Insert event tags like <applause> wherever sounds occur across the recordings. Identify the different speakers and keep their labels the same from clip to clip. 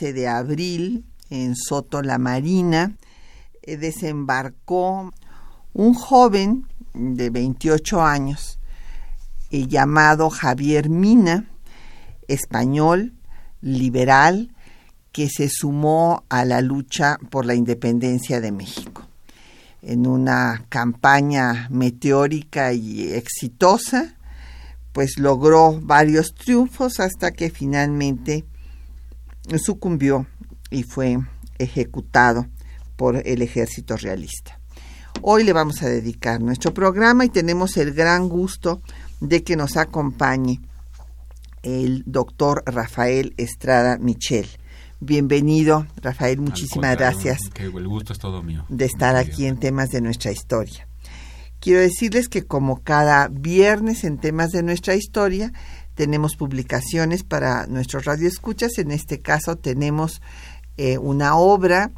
Speaker 1: De abril en Soto la Marina eh, desembarcó un joven de 28 años eh, llamado Javier Mina, español, liberal, que se sumó a la lucha por la independencia de México. En una campaña meteórica y exitosa, pues logró varios triunfos hasta que finalmente sucumbió y fue ejecutado por el ejército realista. Hoy le vamos a dedicar nuestro programa y tenemos el gran gusto de que nos acompañe el doctor Rafael Estrada Michel. Bienvenido, Rafael, muchísimas gracias.
Speaker 2: el gusto es todo mío.
Speaker 1: De estar aquí en temas de nuestra historia. Quiero decirles que como cada viernes en temas de nuestra historia, tenemos publicaciones para nuestros radioescuchas. En este caso tenemos eh, una obra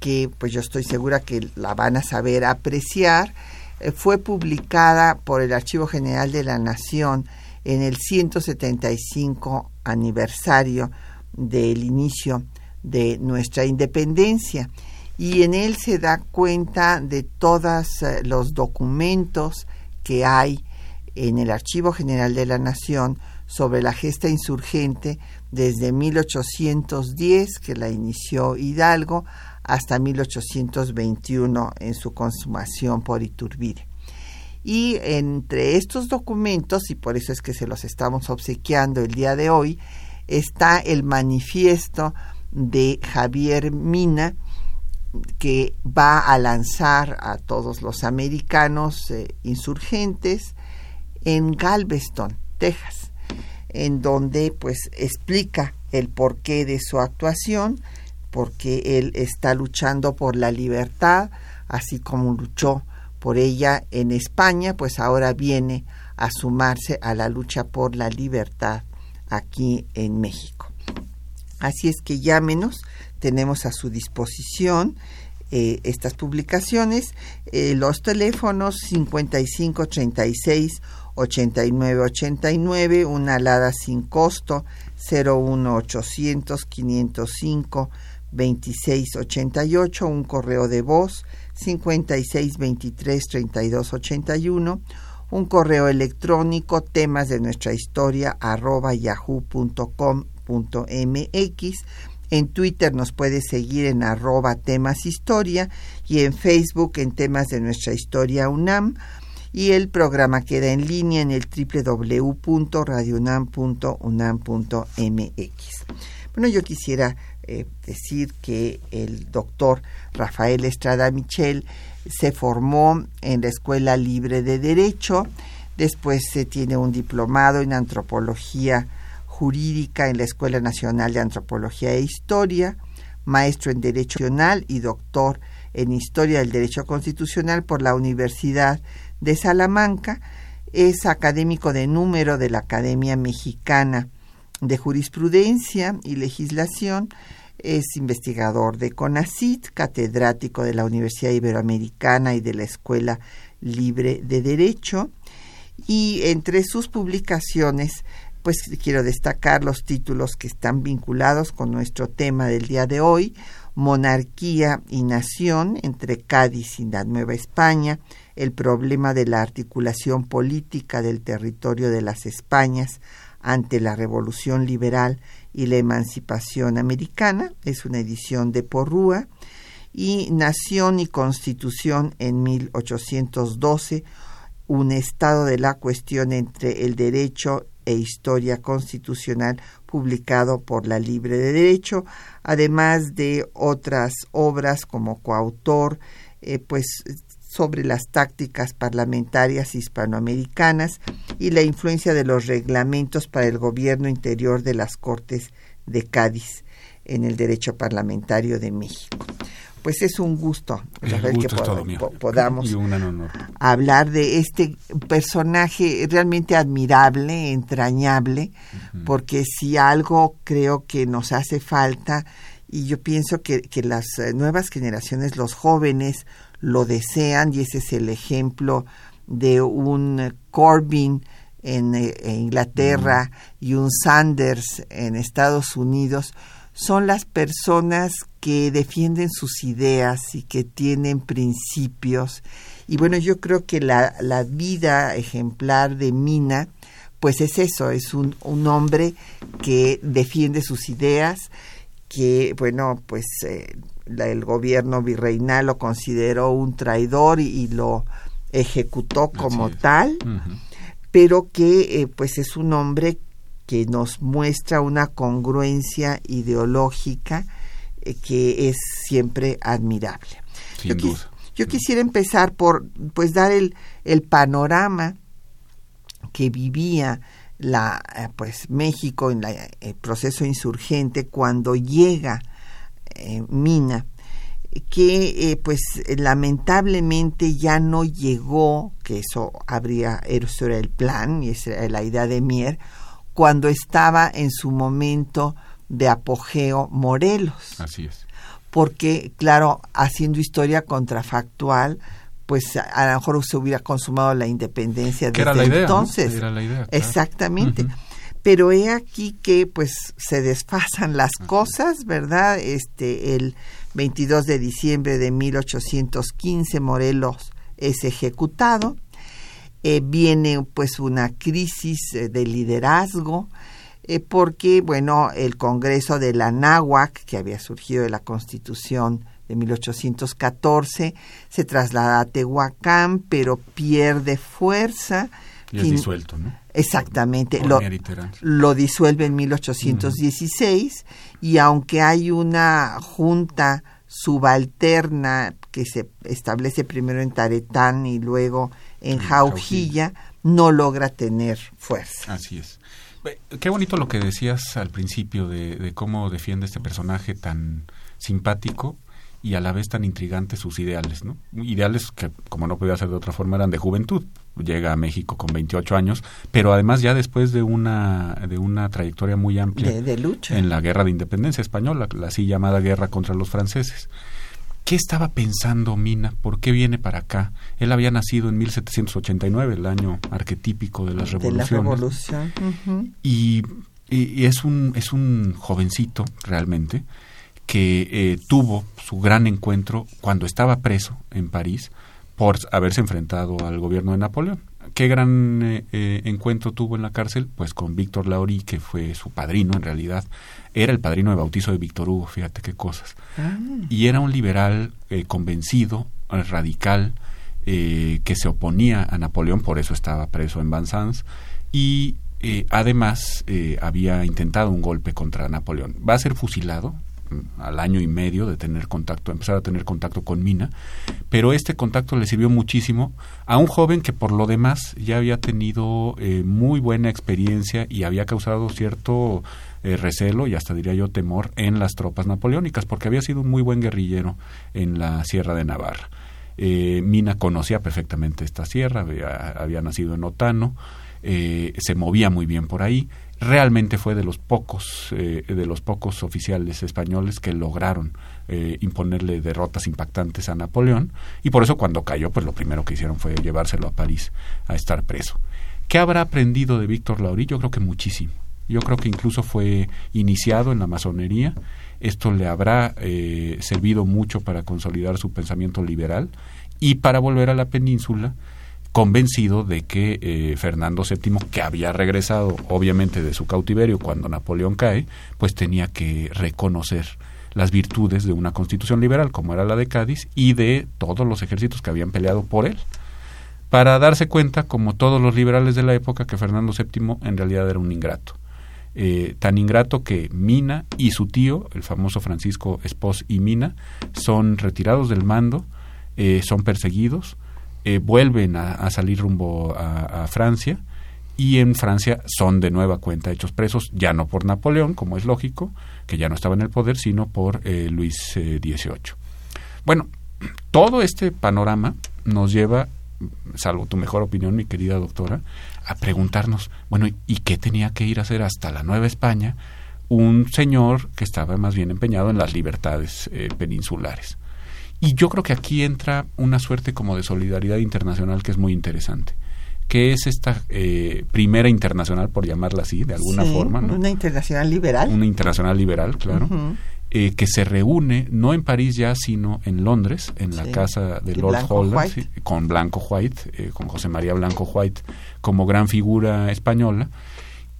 Speaker 1: que pues yo estoy segura que la van a saber apreciar. Eh, fue publicada por el Archivo General de la Nación en el 175 aniversario del inicio de nuestra independencia y en él se da cuenta de todos eh, los documentos que hay en el Archivo General de la Nación sobre la gesta insurgente desde 1810, que la inició Hidalgo, hasta 1821 en su consumación por Iturbide. Y entre estos documentos, y por eso es que se los estamos obsequiando el día de hoy, está el manifiesto de Javier Mina, que va a lanzar a todos los americanos eh, insurgentes en Galveston, Texas en donde pues explica el porqué de su actuación, porque él está luchando por la libertad, así como luchó por ella en España, pues ahora viene a sumarse a la lucha por la libertad aquí en México. Así es que llámenos, tenemos a su disposición eh, estas publicaciones, eh, los teléfonos 5536 8989, una alada sin costo 01800 505 2688, un correo de voz 5623 3281, un correo electrónico temas de nuestra historia arroba yahoo.com.mx. En Twitter nos puede seguir en arroba temas historia y en Facebook en temas de nuestra historia UNAM y el programa queda en línea en el www.radionam.unam.mx. Bueno, yo quisiera eh, decir que el doctor Rafael Estrada Michel se formó en la Escuela Libre de Derecho, después se tiene un diplomado en antropología jurídica en la Escuela Nacional de Antropología e Historia, maestro en Derecho Nacional y doctor en Historia del Derecho Constitucional por la Universidad de Salamanca, es académico de número de la Academia Mexicana de Jurisprudencia y Legislación, es investigador de CONACIT, catedrático de la Universidad Iberoamericana y de la Escuela Libre de Derecho, y entre sus publicaciones pues quiero destacar los títulos que están vinculados con nuestro tema del día de hoy, Monarquía y Nación entre Cádiz y la Nueva España, el problema de la articulación política del territorio de las Españas ante la Revolución Liberal y la Emancipación Americana, es una edición de Porrúa, y Nación y Constitución en 1812, un estado de la cuestión entre el derecho e historia constitucional, publicado por la Libre de Derecho, además de otras obras como coautor, eh, pues sobre las tácticas parlamentarias hispanoamericanas y la influencia de los reglamentos para el gobierno interior de las Cortes de Cádiz en el derecho parlamentario de México. Pues es un gusto,
Speaker 2: que
Speaker 1: podamos hablar de este personaje realmente admirable, entrañable, porque si algo creo que nos hace falta, y yo pienso que, que las eh, nuevas generaciones, los jóvenes, lo desean, y ese es el ejemplo de un Corbyn en, eh, Inglaterra y un Sanders en Estados Unidos, son las personas que defienden sus ideas y que tienen principios. Y bueno, yo creo que la, la vida ejemplar de Mina, pues es eso, es un, un hombre que defiende sus ideas, que, bueno, pues eh, el gobierno virreinal lo consideró un traidor y, lo ejecutó como tal, pero que eh, pues es un hombre que nos muestra una congruencia ideológica eh, que es siempre admirable.
Speaker 2: Sin
Speaker 1: yo,
Speaker 2: duda.
Speaker 1: yo quisiera empezar por pues dar el, el panorama que vivía la eh, pues México en la, el proceso insurgente cuando llega eh, Mina que pues lamentablemente ya no llegó que eso habría eso era el plan y esa era la idea de Mier cuando estaba en su momento de apogeo Morelos.
Speaker 2: Así es.
Speaker 1: Porque, claro, haciendo historia contrafactual, pues a, lo mejor se hubiera consumado la independencia desde
Speaker 2: era la idea,
Speaker 1: entonces.
Speaker 2: Era la idea,
Speaker 1: Exactamente. Pero he aquí que pues se desfasan las cosas, ¿verdad? Este el 22 de diciembre de 1815 Morelos es ejecutado eh, viene pues una crisis eh, de liderazgo, eh, porque, bueno, el Congreso de la Náhuac, que había surgido de la Constitución de 1814, se traslada a Tehuacán, pero pierde fuerza.
Speaker 2: Y es disuelto, ¿no?
Speaker 1: Exactamente, lo, lo, disuelve en 1816 y aunque hay una junta subalterna que se establece primero en Taretán y luego en Jaujilla, no logra tener fuerza.
Speaker 2: Así es. Qué bonito lo que decías al principio de, cómo defiende este personaje tan simpático y a la vez tan intrigante sus ideales, ¿no? Ideales que, como no podía ser de otra forma, eran de juventud. Llega a México con 28 años, pero además ya después de una, de una trayectoria muy amplia
Speaker 1: de, lucha.
Speaker 2: en la guerra de independencia española, la así llamada guerra contra los franceses. ¿Qué estaba pensando Mina? ¿Por qué viene para acá? Él había nacido en 1789, el año arquetípico de las revoluciones.
Speaker 1: De la revolución.
Speaker 2: y, es, un, es un jovencito realmente que eh, tuvo su gran encuentro cuando estaba preso en París por haberse enfrentado al gobierno de Napoleón. ¿Qué gran eh, eh, encuentro tuvo en la cárcel? Pues con Víctor Laurí, que fue su padrino en realidad. Era el padrino de bautizo de Víctor Hugo, fíjate qué cosas. Ah. Y era un liberal eh, convencido, radical, que se oponía a Napoleón, por eso estaba preso en Vincennes. Y además había intentado un golpe contra Napoleón. Va a ser fusilado al año y medio de tener contacto, empezar a tener contacto con Mina, pero este contacto le sirvió muchísimo a un joven que por lo demás ya había tenido eh, muy buena experiencia y había causado cierto eh, recelo y hasta diría yo temor en las tropas napoleónicas, porque había sido un muy buen guerrillero en la Sierra de Navarra. Eh, Mina conocía perfectamente esta sierra, había, nacido en Otano, se movía muy bien por ahí. Realmente fue de los pocos eh, de los pocos oficiales españoles que lograron eh, imponerle derrotas impactantes a Napoleón. Y por eso cuando cayó pues lo primero que hicieron fue llevárselo a París a estar preso. Qué habrá aprendido de Víctor Laurí yo creo que muchísimo. Yo creo que incluso fue iniciado en la masonería. Esto le habrá eh, servido mucho para consolidar su pensamiento liberal y para volver a la península convencido de que eh, Fernando VII, que había regresado obviamente de su cautiverio cuando Napoleón cae, pues tenía que reconocer las virtudes de una constitución liberal como era la de Cádiz y de todos los ejércitos que habían peleado por él, para darse cuenta, como todos los liberales de la época, que Fernando VII en realidad era un ingrato. Eh, tan ingrato que Mina y su tío, el famoso Francisco Espos y Mina, son retirados del mando, eh, son perseguidos, eh, vuelven a, salir rumbo a, Francia y en Francia son de nueva cuenta hechos presos, ya no por Napoleón, como es lógico, que ya no estaba en el poder, sino por Luis XVIII. Bueno, todo este panorama nos lleva, salvo tu mejor opinión, mi querida doctora, a preguntarnos, bueno, ¿y qué tenía que ir a hacer hasta la Nueva España un señor que estaba más bien empeñado en las libertades eh, peninsulares? Y yo creo que aquí entra una suerte como de solidaridad internacional que es muy interesante que es esta eh, primera internacional, por llamarla así, de alguna forma.
Speaker 1: Una internacional liberal.
Speaker 2: Una internacional liberal, claro. Eh, que se reúne no en París ya, sino en Londres, en la casa de Lord Holland, con Blanco White, eh, con José María Blanco White como gran figura española,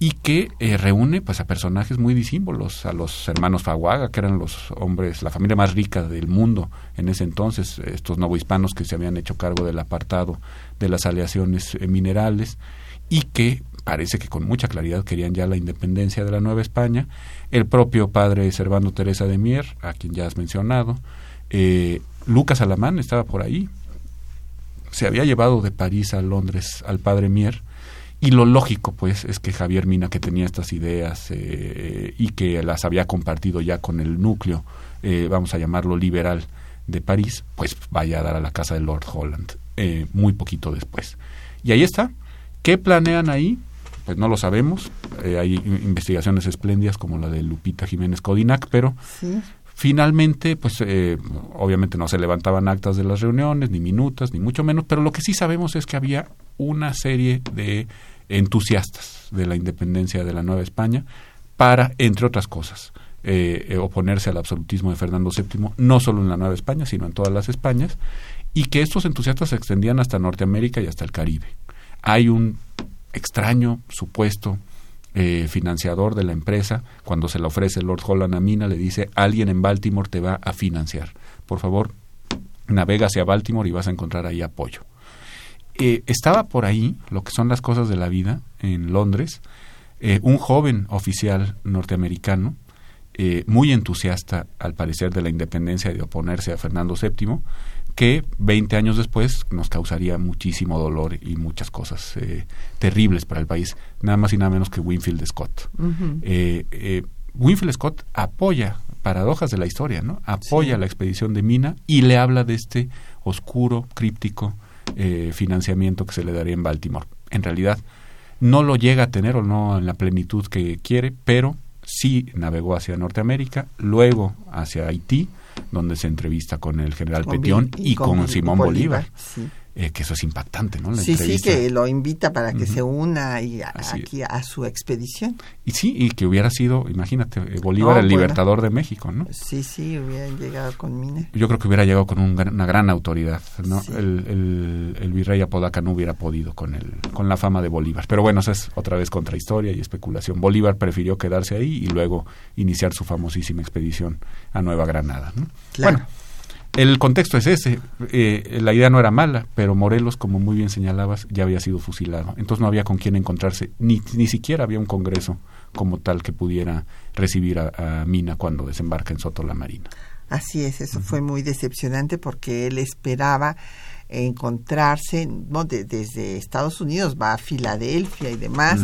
Speaker 2: y que eh, reúne pues a personajes muy disímbolos, a los hermanos Faguaga, que eran los hombres, la familia más rica del mundo en ese entonces, estos novohispanos que se habían hecho cargo del apartado de las aleaciones minerales, y que parece que con mucha claridad querían ya la independencia de la Nueva España, el propio padre Servando Teresa de Mier, a quien ya has mencionado, eh, Lucas Alamán estaba por ahí, se había llevado de París a Londres al padre Mier, y lo lógico, pues, es que Javier Mina, que tenía estas ideas eh, y que las había compartido ya con el núcleo, eh, vamos a llamarlo liberal, de París, pues vaya a dar a la casa de Lord Holland muy poquito después. Y ahí está. ¿Qué planean ahí? pues no lo sabemos. Eh, hay investigaciones espléndidas como la de Lupita Jiménez Codinac, pero finalmente, pues eh, obviamente no se levantaban actas de las reuniones, ni minutas, ni mucho menos, pero lo que sí sabemos es que había una serie de entusiastas de la independencia de la Nueva España para, entre otras cosas, eh, oponerse al absolutismo de Fernando VII, no solo en la Nueva España, sino en todas las Españas, y que estos entusiastas se extendían hasta Norteamérica y hasta el Caribe. Hay un extraño supuesto eh, financiador de la empresa, cuando se le ofrece Lord Holland a Mina, le dice, alguien en Baltimore te va a financiar. Por favor, navega hacia Baltimore y vas a encontrar ahí apoyo. Eh, estaba por ahí, lo que son las cosas de la vida, en Londres, eh, un joven oficial norteamericano, muy entusiasta al parecer de la independencia y de oponerse a Fernando VII, que 20 años después nos causaría muchísimo dolor y muchas cosas eh, terribles para el país, nada más y nada menos que Winfield Scott. Eh, eh, Winfield Scott apoya, paradojas de la historia, ¿no? Apoya la expedición de Mina y le habla de este oscuro, críptico financiamiento que se le daría en Baltimore. En realidad, no lo llega a tener o no en la plenitud que quiere, pero sí navegó hacia Norteamérica, luego hacia Haití, donde se entrevista con el general Petión y, con, Simón Bolívar. Eh, que eso es impactante, ¿no?
Speaker 1: sí, sí, que lo invita para que se una y aquí a su expedición.
Speaker 2: Y sí, y que hubiera sido, imagínate, eh, Bolívar el libertador de México, ¿no?
Speaker 1: Sí, sí, hubiera llegado con Mina.
Speaker 2: Yo creo que hubiera llegado con una gran autoridad, ¿no? El, el, virrey Apodaca no hubiera podido con, el, con la fama de Bolívar. Pero bueno, eso es otra vez contrahistoria y especulación. Bolívar prefirió quedarse ahí y luego iniciar su famosísima expedición a Nueva Granada, ¿no? Claro. Bueno, el contexto es ese. Eh, la idea no era mala, pero Morelos, como muy bien señalabas, ya había sido fusilado. Entonces no había con quién encontrarse, ni, ni siquiera había un congreso como tal que pudiera recibir a, Mina cuando desembarca en Soto la Marina.
Speaker 1: Así es, eso fue muy decepcionante porque él esperaba encontrarse, ¿no? desde Estados Unidos va a Filadelfia y demás,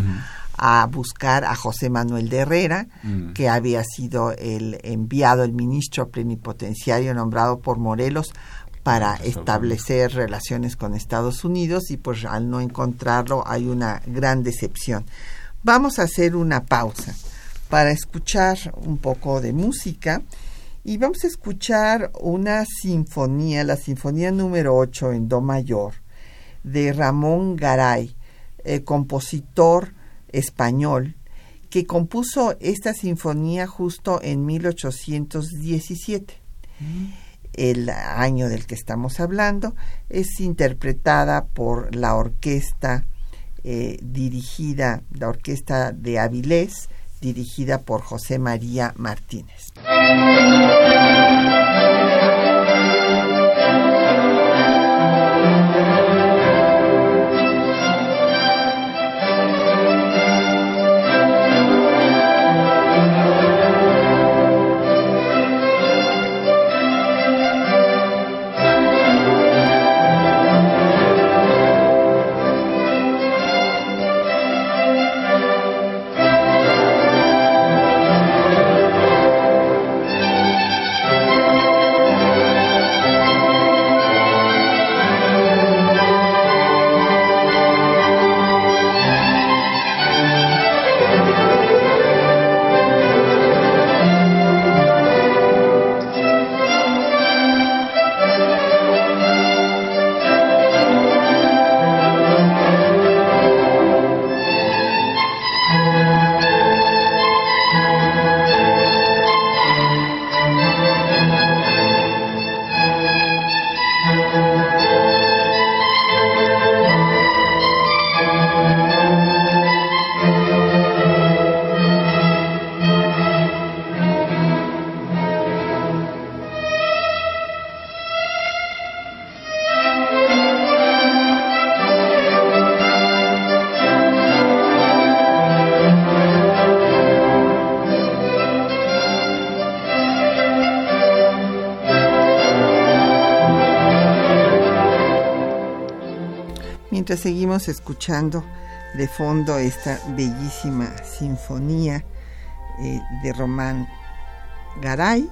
Speaker 1: a buscar a José Manuel de Herrera, mm. que había sido el enviado, el ministro plenipotenciario nombrado por Morelos para establecer relaciones con Estados Unidos y pues al no encontrarlo hay una gran decepción. Vamos a hacer una pausa para escuchar un poco de música y vamos a escuchar una sinfonía, la sinfonía número 8 en Do mayor de Ramón Garay, el compositor español que compuso esta sinfonía justo en 1817. El año del que estamos hablando es interpretada por la orquesta eh, dirigida, la orquesta de Avilés, dirigida por José María Martínez. Seguimos escuchando de fondo esta bellísima sinfonía eh, de Román Garay,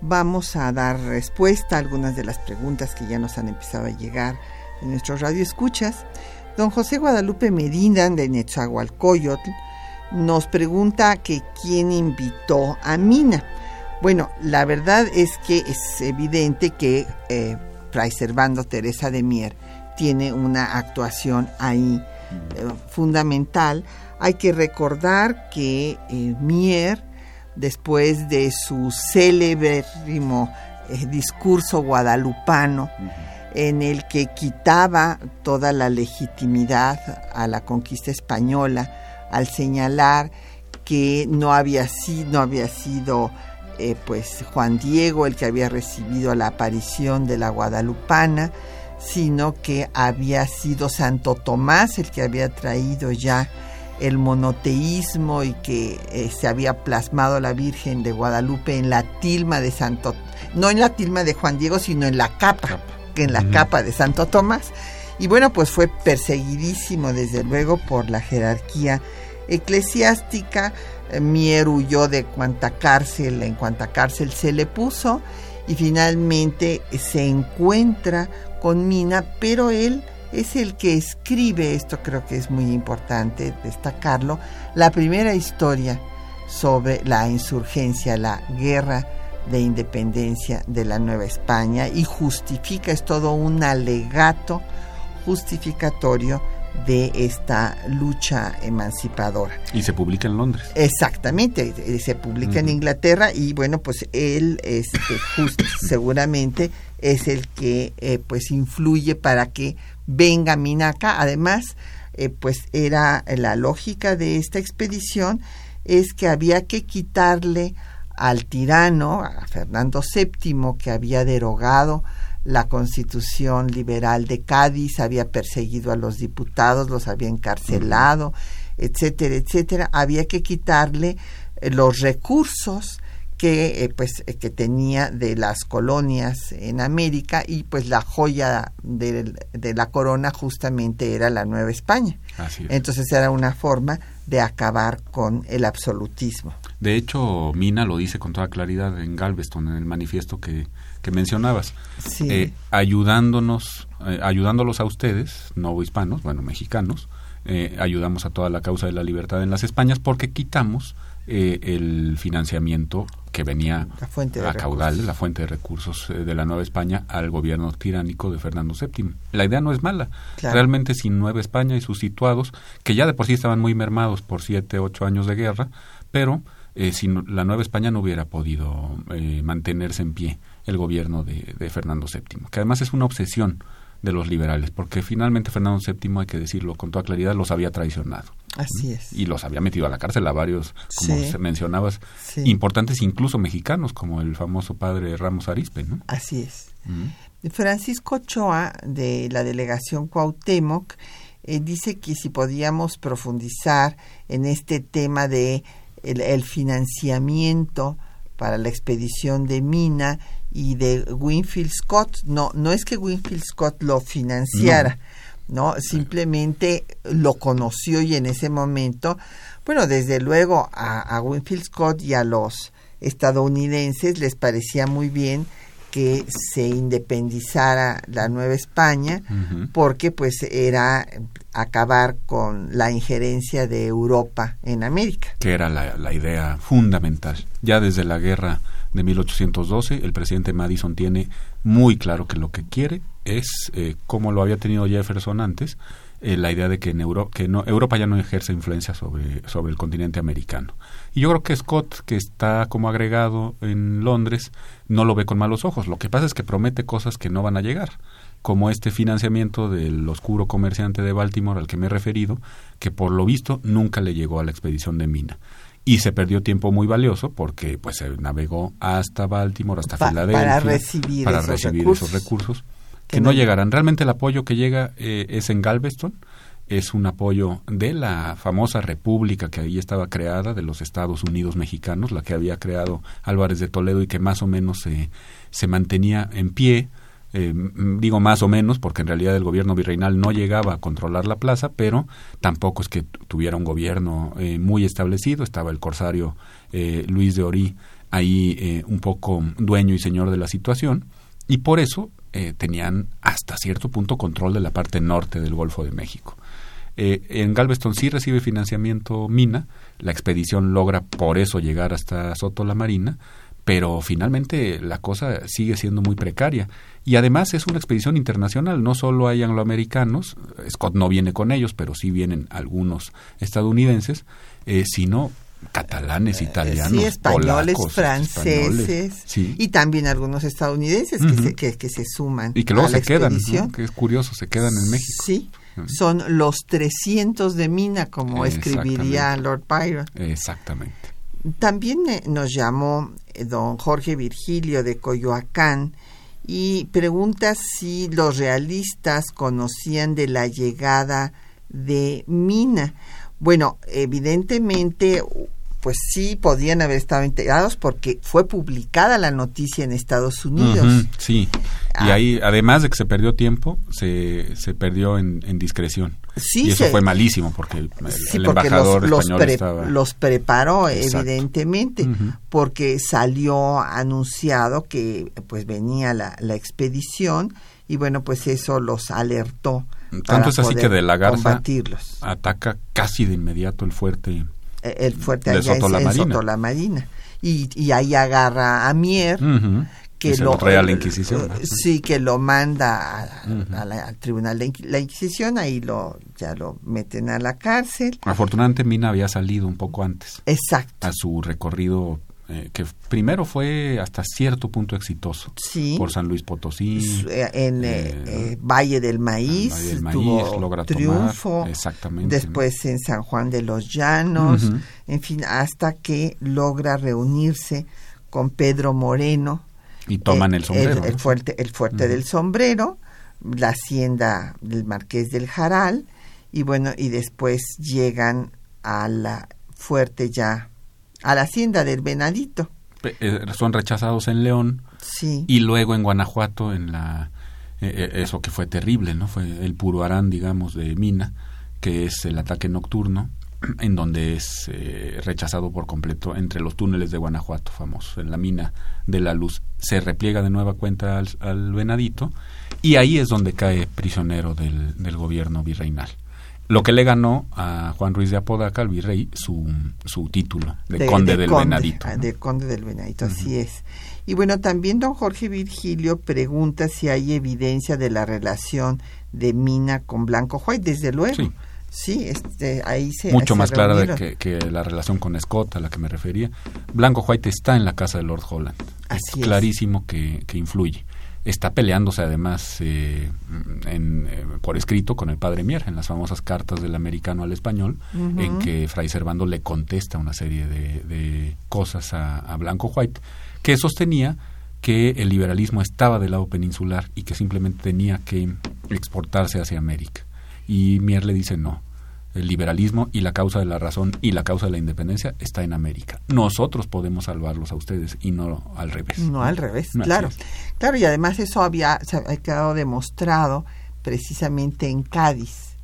Speaker 1: vamos a dar respuesta a algunas de las preguntas que ya nos han empezado a llegar en nuestros radioescuchas. Don José Guadalupe Medina de Netzahualcoyotl nos pregunta que quién invitó a Mina. Bueno, la verdad es que es evidente que eh, Fray Servando Teresa de Mier tiene una actuación ahí eh, fundamental. Hay que recordar que eh, Mier, después de su célebre eh, discurso guadalupano, en el que quitaba toda la legitimidad a la conquista española, al señalar que no había sido, no había sido pues Juan Diego el que había recibido la aparición de la guadalupana, sino que había sido Santo Tomás el que había traído ya el monoteísmo y que eh, se había plasmado la Virgen de Guadalupe en la tilma de Santo, no en la tilma de Juan Diego, sino en la capa, que en la capa de Santo Tomás. Y bueno, pues fue perseguidísimo desde luego por la jerarquía eclesiástica. Mier huyó de cuanta cárcel, en cuanta cárcel se le puso y finalmente se encuentra con Mina, pero él es el que escribe, esto creo que es muy importante destacarlo, la primera historia sobre la insurgencia, la guerra de independencia de la Nueva España y justifica, es todo un alegato justificatorio de esta lucha emancipadora.
Speaker 2: Y se publica en Londres.
Speaker 1: Exactamente, eh, se publica en Inglaterra y bueno, pues él este, justo, <coughs> seguramente es el que eh, pues influye para que venga Minaca. Además, eh, pues era la lógica de esta expedición es que había que quitarle al tirano, a Fernando VII, que había derogado la constitución liberal de Cádiz, había perseguido a los diputados, los había encarcelado, etcétera, etcétera. Había que quitarle eh, los recursos que eh, pues eh, que tenía de las colonias en América y pues la joya de, la corona justamente era la Nueva España. Entonces era una forma de acabar con el absolutismo.
Speaker 2: De hecho, Mina lo dice con toda claridad en Galveston, en el manifiesto que, que mencionabas, eh, ayudándonos, ayudándolos a ustedes, no hispanos, bueno, mexicanos, ayudamos a toda la causa de la libertad en las Españas porque quitamos el financiamiento que venía a caudal, la fuente de recursos de la Nueva España al gobierno tiránico de Fernando VII. La idea no es mala. Realmente sin Nueva España y sus situados, que ya de por sí estaban muy mermados por siete, ocho años de guerra, pero eh, si la Nueva España no hubiera podido eh, mantenerse en pie el gobierno de, Fernando VII, que además es una obsesión de los liberales, porque finalmente Fernando VII, hay que decirlo con toda claridad, los había traicionado.
Speaker 1: Así es.
Speaker 2: Y los había metido a la cárcel a varios, como mencionabas, importantes incluso mexicanos, como el famoso padre Ramos Arispe, ¿no?
Speaker 1: Así es. Francisco Ochoa, de la delegación Cuauhtémoc, eh, dice que si podíamos profundizar en este tema de el, financiamiento para la expedición de Mina y de Winfield Scott. No, no es que Winfield Scott lo financiara, no. Simplemente lo conoció y en ese momento, bueno, desde luego a, a Winfield Scott y a los estadounidenses les parecía muy bien que se independizara la Nueva España porque pues era acabar con la injerencia de Europa en América.
Speaker 2: Que era la, idea fundamental. Ya desde la guerra de 1812 el presidente Madison tiene muy claro que lo que quiere es, eh, como lo había tenido Jefferson antes, eh, la idea de que, en que no, Europa ya no ejerce influencia sobre, sobre el continente americano. Y yo creo que Scott, que está como agregado en Londres, no lo ve con malos ojos. Lo que pasa es que promete cosas que no van a llegar, como este financiamiento del oscuro comerciante de Baltimore al que me he referido, que por lo visto nunca le llegó a la expedición de Mina y se perdió tiempo muy valioso porque pues se navegó hasta Baltimore, hasta Filadelfia
Speaker 1: para recibir,
Speaker 2: para recibir esos recursos que no llegarán. Realmente el apoyo que llega eh, es en Galveston, es un apoyo de la famosa república que ahí estaba creada, de los Estados Unidos mexicanos, la que había creado Álvarez de Toledo y que más o menos se, se mantenía en pie eh, digo más o menos, porque en realidad el gobierno virreinal no llegaba a controlar la plaza, pero tampoco es que tuviera un gobierno eh, muy establecido. Estaba el corsario eh, Luis de Orí ahí un poco dueño y señor de la situación, y por eso tenían hasta cierto punto control de la parte norte del Golfo de México. en Galveston sí recibe financiamiento Mina, la expedición logra por eso llegar hasta Soto la Marina, pero finalmente la cosa sigue siendo muy precaria. Y además es una expedición internacional, no solo hay angloamericanos, Scott no viene con ellos, pero sí vienen algunos estadounidenses, eh, sino catalanes, italianos,
Speaker 1: sí, españoles, franceses y también algunos estadounidenses que, se, que, se suman.
Speaker 2: Y que luego se quedan, que es curioso, se quedan en México.
Speaker 1: Sí, son los 300 de Mina, como escribiría Lord Byron.
Speaker 2: Exactamente.
Speaker 1: También nos llamó eh, don Jorge Virgilio de Coyoacán y pregunta si los realistas conocían de la llegada de Mina. Bueno, evidentemente pues sí podían haber estado enterados porque fue publicada la noticia en Estados Unidos.
Speaker 2: sí, y ah. ahí, además de que se perdió tiempo, se, se perdió en, discreción. Sí, y eso fue malísimo porque el, embajador
Speaker 1: los,
Speaker 2: español estaba...
Speaker 1: los preparó evidentemente porque salió anunciado que pues venía la, la expedición y bueno pues eso los alertó
Speaker 2: tanto es así que de la Garza ataca casi de inmediato el fuerte
Speaker 1: eh, el fuerte allá en, la Marina. Y, y, ahí agarra a Mier, que lo
Speaker 2: la Inquisición.
Speaker 1: sí, que lo manda al Tribunal de la Inquisición, ahí lo ya lo meten a la cárcel.
Speaker 2: Afortunadamente Mina había salido un poco antes.
Speaker 1: Exacto.
Speaker 2: A su recorrido eh, que primero fue hasta cierto punto exitoso por San Luis Potosí
Speaker 1: eh, en eh, Valle del Maíz,
Speaker 2: logra
Speaker 1: triunfo.
Speaker 2: exactamente
Speaker 1: después en San Juan de los Llanos en fin hasta que logra reunirse con Pedro Moreno
Speaker 2: y toman el sombrero
Speaker 1: el, fuerte el fuerte del sombrero la hacienda del Marqués del Jaral y bueno y después llegan a la fuerte ya a la hacienda del Venadito.
Speaker 2: Eh, son rechazados en León
Speaker 1: sí.
Speaker 2: y luego en Guanajuato en la eh, eh, eso que fue terrible, ¿no? Fue el puro arán, digamos, de Mina, que es el ataque nocturno <clears throat> en donde es rechazado por completo entre los túneles de Guanajuato, famoso, en la mina de la luz. Se repliega de nueva cuenta al, al Venadito y ahí es donde cae prisionero del, del gobierno virreinal lo que le ganó a Juan Ruiz de Apodaca, al virrey, su, su título de, conde del Venadito.
Speaker 1: Ah, de conde del Venadito, así es. Y bueno, también don Jorge Virgilio pregunta si hay evidencia de la relación de Mina con Blanco White, desde luego. Sí. Sí, este, ahí se.
Speaker 2: Mucho más clara de que, la relación con Scott, a la que me refería. Blanco White está en la casa de Lord Holland.
Speaker 1: Así
Speaker 2: es clarísimo que, que influye está peleándose además eh, en, eh, por escrito con el padre Mier en las famosas cartas del americano al español, en que Fray Servando le contesta una serie de, cosas a, Blanco White, que sostenía que el liberalismo estaba del lado peninsular y que simplemente tenía que exportarse hacia América. Y Mier le dice no, el liberalismo y la causa de la razón y la causa de la independencia está en América. Nosotros podemos salvarlos a ustedes y no al revés.
Speaker 1: No al revés, claro. Claro, y además eso había, quedado demostrado precisamente en Cádiz,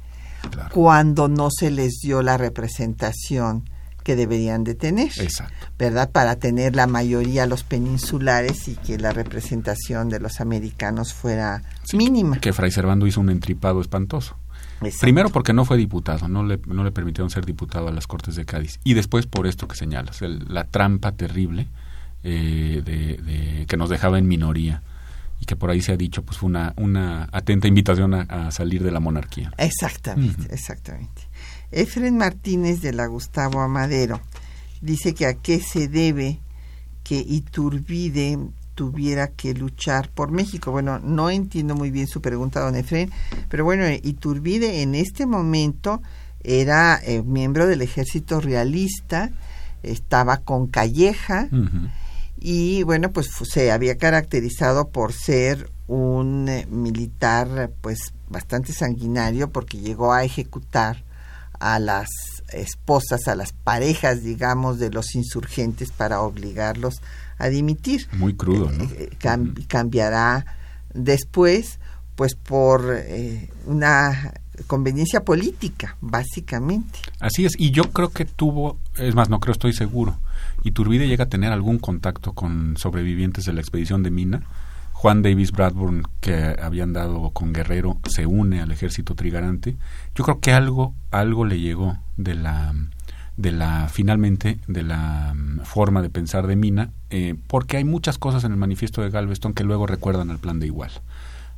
Speaker 1: cuando no se les dio la representación que deberían de tener,
Speaker 2: Exacto.
Speaker 1: ¿verdad? Para tener la mayoría los peninsulares y que la representación de los americanos fuera mínima.
Speaker 2: Que Fray Servando hizo un entripado espantoso. Primero porque no fue diputado, no le, no le permitieron ser diputado a las Cortes de Cádiz. Y después por esto que señalas, la trampa terrible eh, de, que nos dejaba en minoría y que por ahí se ha dicho, pues fue una, una atenta invitación a, salir de la monarquía.
Speaker 1: Exactamente, exactamente. Efren Martínez de la Gustavo Amadero dice que a qué se debe que Iturbide tuviera que luchar por México. Bueno, no entiendo muy bien su pregunta, don Efren, pero bueno, Iturbide en este momento era eh, miembro del ejército realista, estaba con Calleja y bueno, pues se había caracterizado por ser un eh, militar pues bastante sanguinario porque llegó a ejecutar a las esposas, a las parejas, digamos, de los insurgentes para obligarlos a dimitir.
Speaker 2: Muy crudo, ¿no?
Speaker 1: Eh, cambiará después, pues por eh, una conveniencia política, básicamente.
Speaker 2: Así es, y yo creo que tuvo, es más, no creo, estoy seguro, Iturbide llega a tener algún contacto con sobrevivientes de la expedición de Mina. Juan Davis Bradburn, que habían dado con Guerrero, se une al ejército trigarante. Yo creo que algo, algo le llegó de la, de la, finalmente, de la mm, forma de pensar de Mina, eh, porque hay muchas cosas en el manifiesto de Galveston que luego recuerdan al plan de Igual.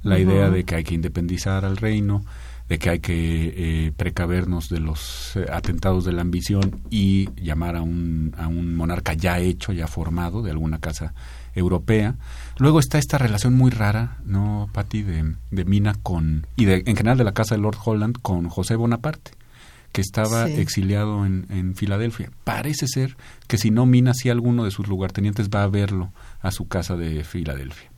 Speaker 2: La idea de que hay que independizar al reino, de que hay que eh, precavernos de los eh, atentados de la ambición y llamar a un, a un monarca ya hecho, ya formado de alguna casa europea. Luego está esta relación muy rara, ¿no, Patti, de, de Mina con, y de, en general de la casa de Lord Holland con José Bonaparte, que estaba exiliado en, en, Filadelfia. Parece ser que si no Mina, si alguno de sus lugartenientes va a verlo a su casa de Filadelfia.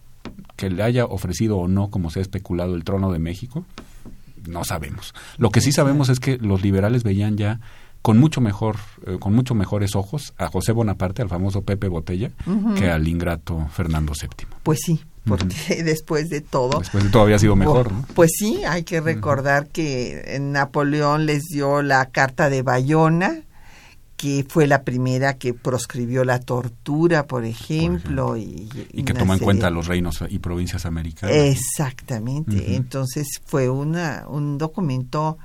Speaker 2: Que le haya ofrecido o no, como se ha especulado, el trono de México, no sabemos. Lo que sí sabemos es que los liberales veían ya con mucho mejor, eh, con mucho mejores ojos a José Bonaparte, al famoso Pepe Botella, que al ingrato Fernando VII.
Speaker 1: Pues sí, porque <laughs> después de todo...
Speaker 2: Después de todo había sido mejor, ¿no?
Speaker 1: Pues sí, hay que recordar que Napoleón les dio la Carta de Bayona, que fue la primera que proscribió la tortura, por ejemplo. y,
Speaker 2: y, que toma en cuenta los reinos y provincias americanas.
Speaker 1: Exactamente. Entonces fue una, un documento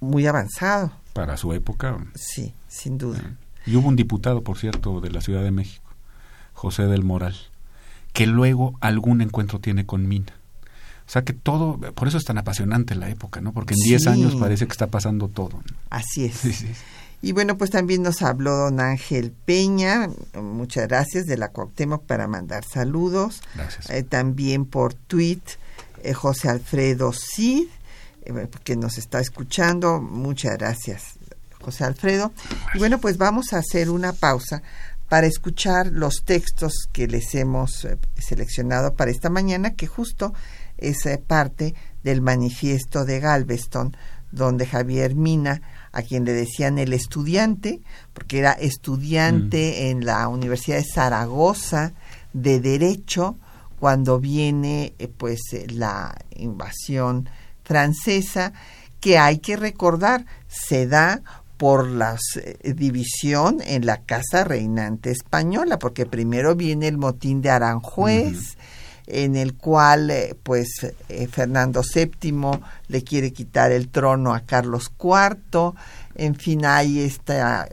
Speaker 1: muy avanzado.
Speaker 2: Para su época.
Speaker 1: Sí, sin duda.
Speaker 2: Y hubo un diputado, por cierto, de la Ciudad de México, José del Moral, que luego algún encuentro tiene con Mina. O sea que todo, por eso es tan apasionante la época, ¿no? Porque en 10 años parece que está pasando todo.
Speaker 1: Así es. Sí, sí. Y bueno, pues también nos habló don Ángel Peña, muchas gracias de la Cuauhtémoc para mandar saludos.
Speaker 2: Gracias.
Speaker 1: Eh, también por tweet eh, José Alfredo Cid, eh, que nos está escuchando. Muchas gracias, José Alfredo. Y bueno, pues vamos a hacer una pausa para escuchar los textos que les hemos seleccionado para esta mañana, que justo es parte del manifiesto de Galveston, donde Javier Mina a quien le decían el estudiante, porque era estudiante mm. en la Universidad de Zaragoza de Derecho cuando viene eh, pues eh, la invasión francesa, que hay que recordar se da por la eh, división en la Casa Reinante Española, porque primero viene el motín de Aranjuez, en el cual pues Fernando VII le quiere quitar el trono a Carlos IV, en fin hay esta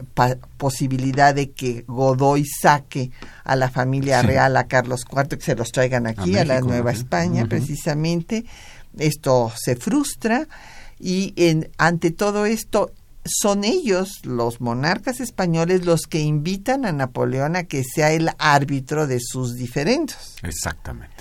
Speaker 1: posibilidad de que Godoy saque a la familia real, a Carlos IV, que se los traigan aquí, a, la Nueva España, precisamente. Esto se frustra y en, ante todo esto son ellos, los monarcas españoles, los que invitan a Napoleón a que sea el árbitro de sus diferendos.
Speaker 2: Exactamente.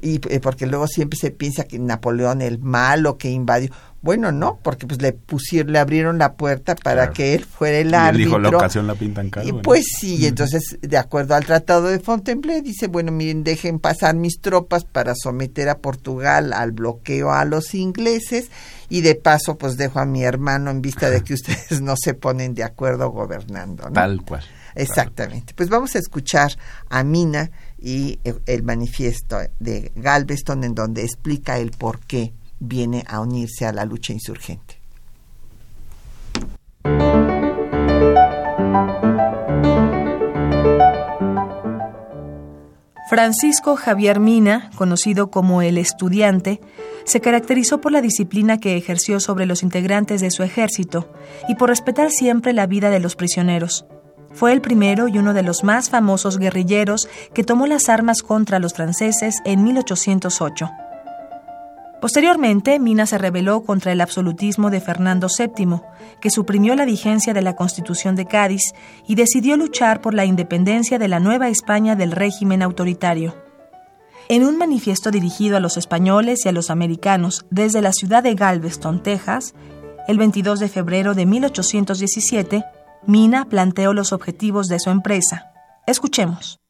Speaker 1: Y, y, porque luego siempre se piensa que Napoleón el malo que invadió. Bueno, no, porque pues le pusieron, le abrieron la puerta para que él fuera el árbitro. Y dijo,
Speaker 2: la ocasión la pintan caro.
Speaker 1: Y pues sí, entonces, de acuerdo al Tratado de Fontainebleau, dice, bueno, miren, dejen pasar mis tropas para someter a Portugal al bloqueo a los ingleses y de paso, pues dejo a mi hermano en vista de que <laughs> ustedes no se ponen de acuerdo gobernando. ¿no?
Speaker 2: Tal cual.
Speaker 1: Exactamente. Pues vamos a escuchar a Mina y el manifiesto de Galveston en donde explica el por qué viene a unirse a la lucha insurgente.
Speaker 3: Francisco Javier Mina, conocido como el estudiante, se caracterizó por la disciplina que ejerció sobre los integrantes de su ejército y por respetar siempre la vida de los prisioneros. Fue el primero y uno de los más famosos guerrilleros que tomó las armas contra los franceses en 1808. Posteriormente, Mina se rebeló contra el absolutismo de Fernando VII, que suprimió la vigencia de la Constitución de Cádiz y decidió luchar por la independencia de la Nueva España del régimen autoritario. En un manifiesto dirigido a los españoles y a los americanos desde la ciudad de Galveston, Texas, el 22 de febrero de 1817, Mina planteó los objetivos de su empresa. Escuchemos.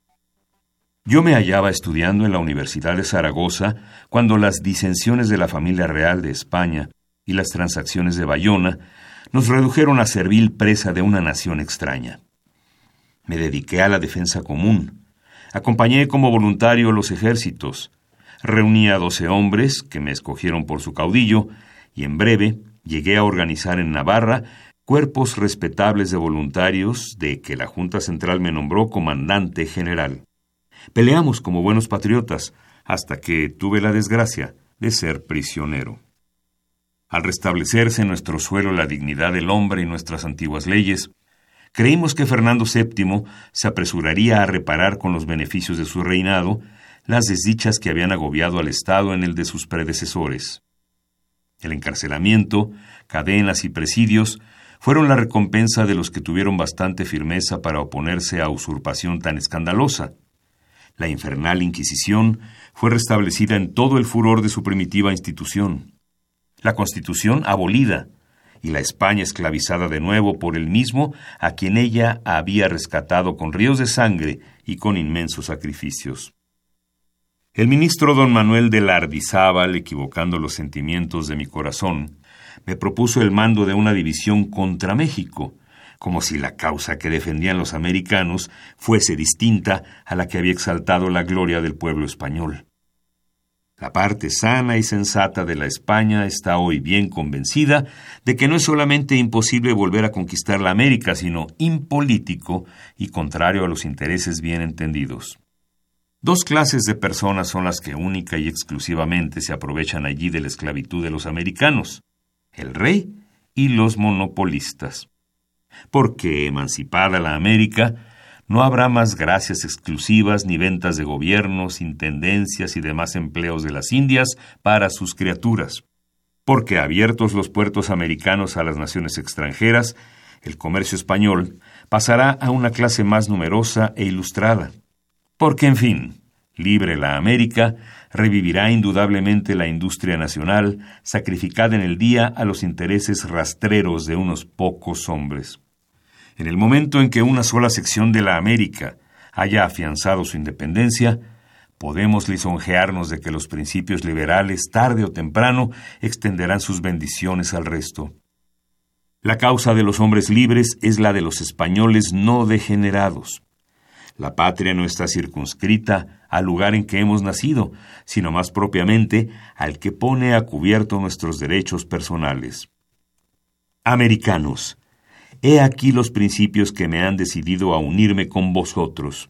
Speaker 4: Yo me hallaba estudiando en la Universidad de Zaragoza cuando las disensiones de la familia real de España y las transacciones de Bayona nos redujeron a servil presa de una nación extraña. Me dediqué a la defensa común. Acompañé como voluntario los ejércitos. Reuní a doce hombres que me escogieron por su caudillo y en breve llegué a organizar en Navarra cuerpos respetables de voluntarios de que la Junta Central me nombró comandante general. Peleamos como buenos patriotas hasta que tuve la desgracia de ser prisionero. Al restablecerse en nuestro suelo la dignidad del hombre y nuestras antiguas leyes, creímos que Fernando VII se apresuraría a reparar con los beneficios de su reinado las desdichas que habían agobiado al Estado en el de sus predecesores. El encarcelamiento, cadenas y presidios fueron la recompensa de los que tuvieron bastante firmeza para oponerse a usurpación tan escandalosa. La infernal Inquisición fue restablecida en todo el furor de su primitiva institución. La Constitución abolida y la España esclavizada de nuevo por el mismo a quien ella había rescatado con ríos de sangre y con inmensos sacrificios. El ministro don Manuel de Lardizábal, equivocando los sentimientos de mi corazón, me propuso el mando de una división contra México, como si la causa que defendían los americanos fuese distinta a la que había exaltado la gloria del pueblo español. La parte sana y sensata de la España está hoy bien convencida de que no es solamente imposible volver a conquistar la América, sino impolítico y contrario a los intereses bien entendidos. Dos clases de personas son las que única y exclusivamente se aprovechan allí de la esclavitud de los americanos, el rey y los monopolistas. Porque, emancipada la América, no habrá más gracias exclusivas ni ventas de gobiernos, intendencias y demás empleos de las Indias para sus criaturas. Porque, abiertos los puertos americanos a las naciones extranjeras, el comercio español pasará a una clase más numerosa e ilustrada. Porque, en fin, libre la América, revivirá indudablemente la industria nacional, sacrificada en el día a los intereses rastreros de unos pocos hombres. En el momento en que una sola sección de la América haya afianzado su independencia, podemos lisonjearnos de que los principios liberales, tarde o temprano, extenderán sus bendiciones al resto. La causa de los hombres libres es la de los españoles no degenerados. La patria no está circunscrita al lugar en que hemos nacido, sino más propiamente al que pone a cubierto nuestros derechos personales. Americanos, he aquí los principios que me han decidido a unirme con vosotros.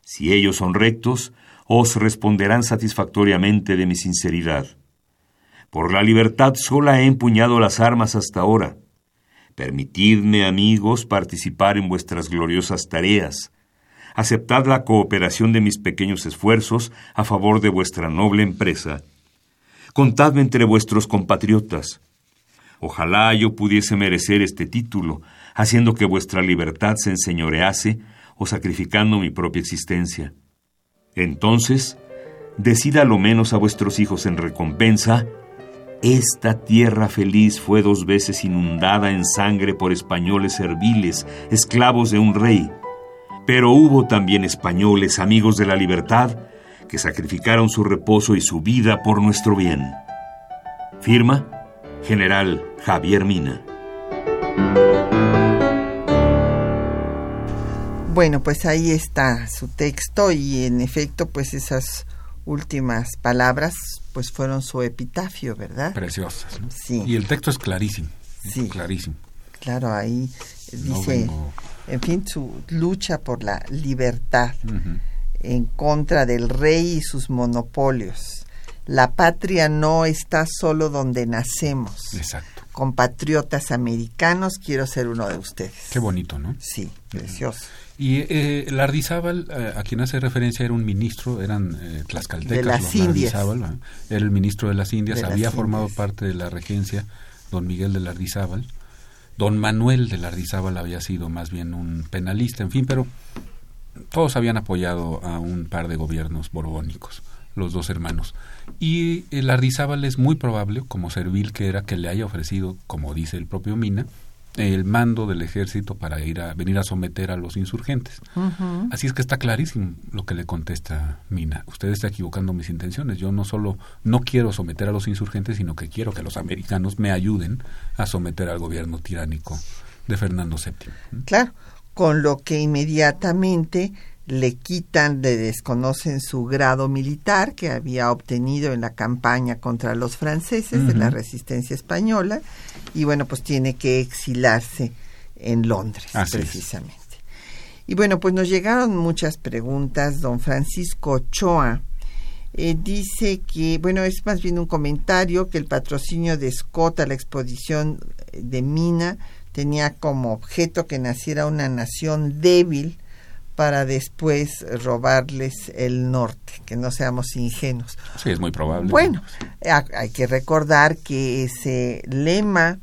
Speaker 4: Si ellos son rectos, os responderán satisfactoriamente de mi sinceridad. Por la libertad sola he empuñado las armas hasta ahora. Permitidme, amigos, participar en vuestras gloriosas tareas aceptad la cooperación de mis pequeños esfuerzos a favor de vuestra noble empresa. Contadme entre vuestros compatriotas. Ojalá yo pudiese merecer este título, haciendo que vuestra libertad se enseñorease o sacrificando mi propia existencia. Entonces, decida lo menos a vuestros hijos en recompensa, esta tierra feliz fue dos veces inundada en sangre por españoles serviles, esclavos de un rey. Pero hubo también españoles, amigos de la libertad, que sacrificaron su reposo y su vida por nuestro bien. Firma General Javier Mina.
Speaker 1: Bueno, pues ahí está su texto y en efecto, pues esas últimas palabras pues fueron su epitafio, ¿verdad?
Speaker 2: Preciosas. ¿no?
Speaker 1: Sí.
Speaker 2: Y el texto es clarísimo.
Speaker 1: Sí.
Speaker 2: Clarísimo.
Speaker 1: Claro, ahí
Speaker 2: No
Speaker 1: dice,
Speaker 2: vengo-
Speaker 1: en fin, su lucha por la libertad en contra del rey y sus monopolios. La patria no está solo donde nacemos.
Speaker 2: Exacto.
Speaker 1: Compatriotas americanos, quiero ser uno de ustedes.
Speaker 2: Qué bonito, ¿no?
Speaker 1: Sí, precioso.
Speaker 2: Y eh, Lardizábal, eh, a quien hace referencia, era un ministro, eran eh, tlaxcaltecas.
Speaker 1: De las
Speaker 2: los
Speaker 1: Indias.
Speaker 2: Lardizábal. Era el ministro de las Indias,
Speaker 1: De las
Speaker 2: había formado
Speaker 1: Indias.
Speaker 2: parte de la regencia don Miguel de Lardizábal. Don Manuel de Lardizábal había sido más bien un penalista, en fin, pero todos habían apoyado a un par de gobiernos borbónicos, los dos hermanos. Y el Lardizábal es muy probable, como servil que era, que le haya ofrecido, como dice el propio Mina, el mando del ejército para ir a venir a someter a los insurgentes. Así es que está clarísimo lo que le contesta Mina. Usted está equivocando mis intenciones. Yo no solo no quiero someter a los insurgentes, sino que quiero que los americanos me ayuden a someter al gobierno tiránico de Fernando VII.
Speaker 1: Claro, con lo que inmediatamente le quitan, le desconocen su grado militar que había obtenido en la campaña contra los franceses de la resistencia española y bueno, pues tiene que exilarse en Londres precisamente. Y bueno, pues nos llegaron muchas preguntas. Don Francisco Ochoa eh, dice que, bueno, es más bien un comentario que el patrocinio de Scott a la exposición de Mina tenía como objeto que naciera una nación débil para después robarles el norte, que no seamos ingenuos.
Speaker 2: Sí, es muy probable.
Speaker 1: Bueno, hay que recordar que ese lema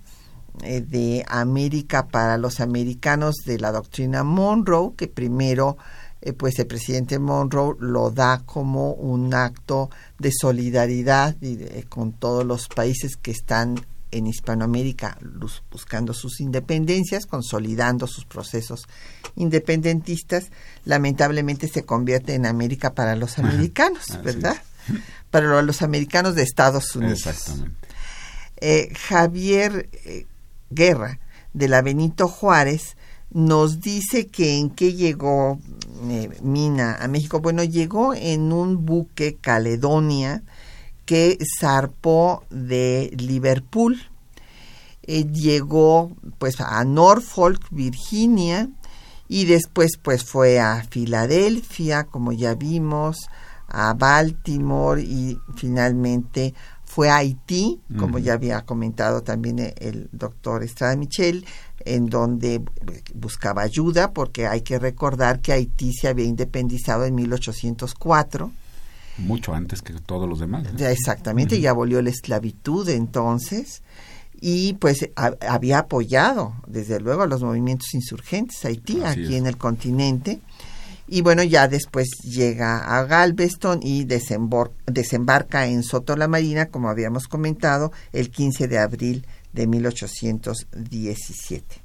Speaker 1: eh, de América para los americanos de la doctrina Monroe, que primero eh, pues el presidente Monroe lo da como un acto de solidaridad con todos los países que están en Hispanoamérica buscando sus independencias, consolidando sus procesos independentistas, lamentablemente se convierte en América para los americanos, ¿verdad? <laughs> Para los americanos de Estados Unidos.
Speaker 2: Exactamente.
Speaker 1: Eh, Javier eh, Guerra, de la Benito Juárez, nos dice que en qué llegó eh, Mina a México. Bueno, llegó en un buque Caledonia, que zarpó de Liverpool, eh, llegó pues a Norfolk, Virginia, y después pues fue a Filadelfia, como ya vimos, a Baltimore y finalmente fue a Haití, como ya había comentado también el doctor Estrada Michel, en donde buscaba ayuda, porque hay que recordar que Haití se había independizado en 1804
Speaker 2: mucho antes que todos los demás.
Speaker 1: exactamente, ya abolió la esclavitud entonces y pues había apoyado desde luego a los movimientos insurgentes Haití aquí en el continente y bueno ya después llega a Galveston y desembarca en Soto la Marina como habíamos comentado el 15 de abril de 1817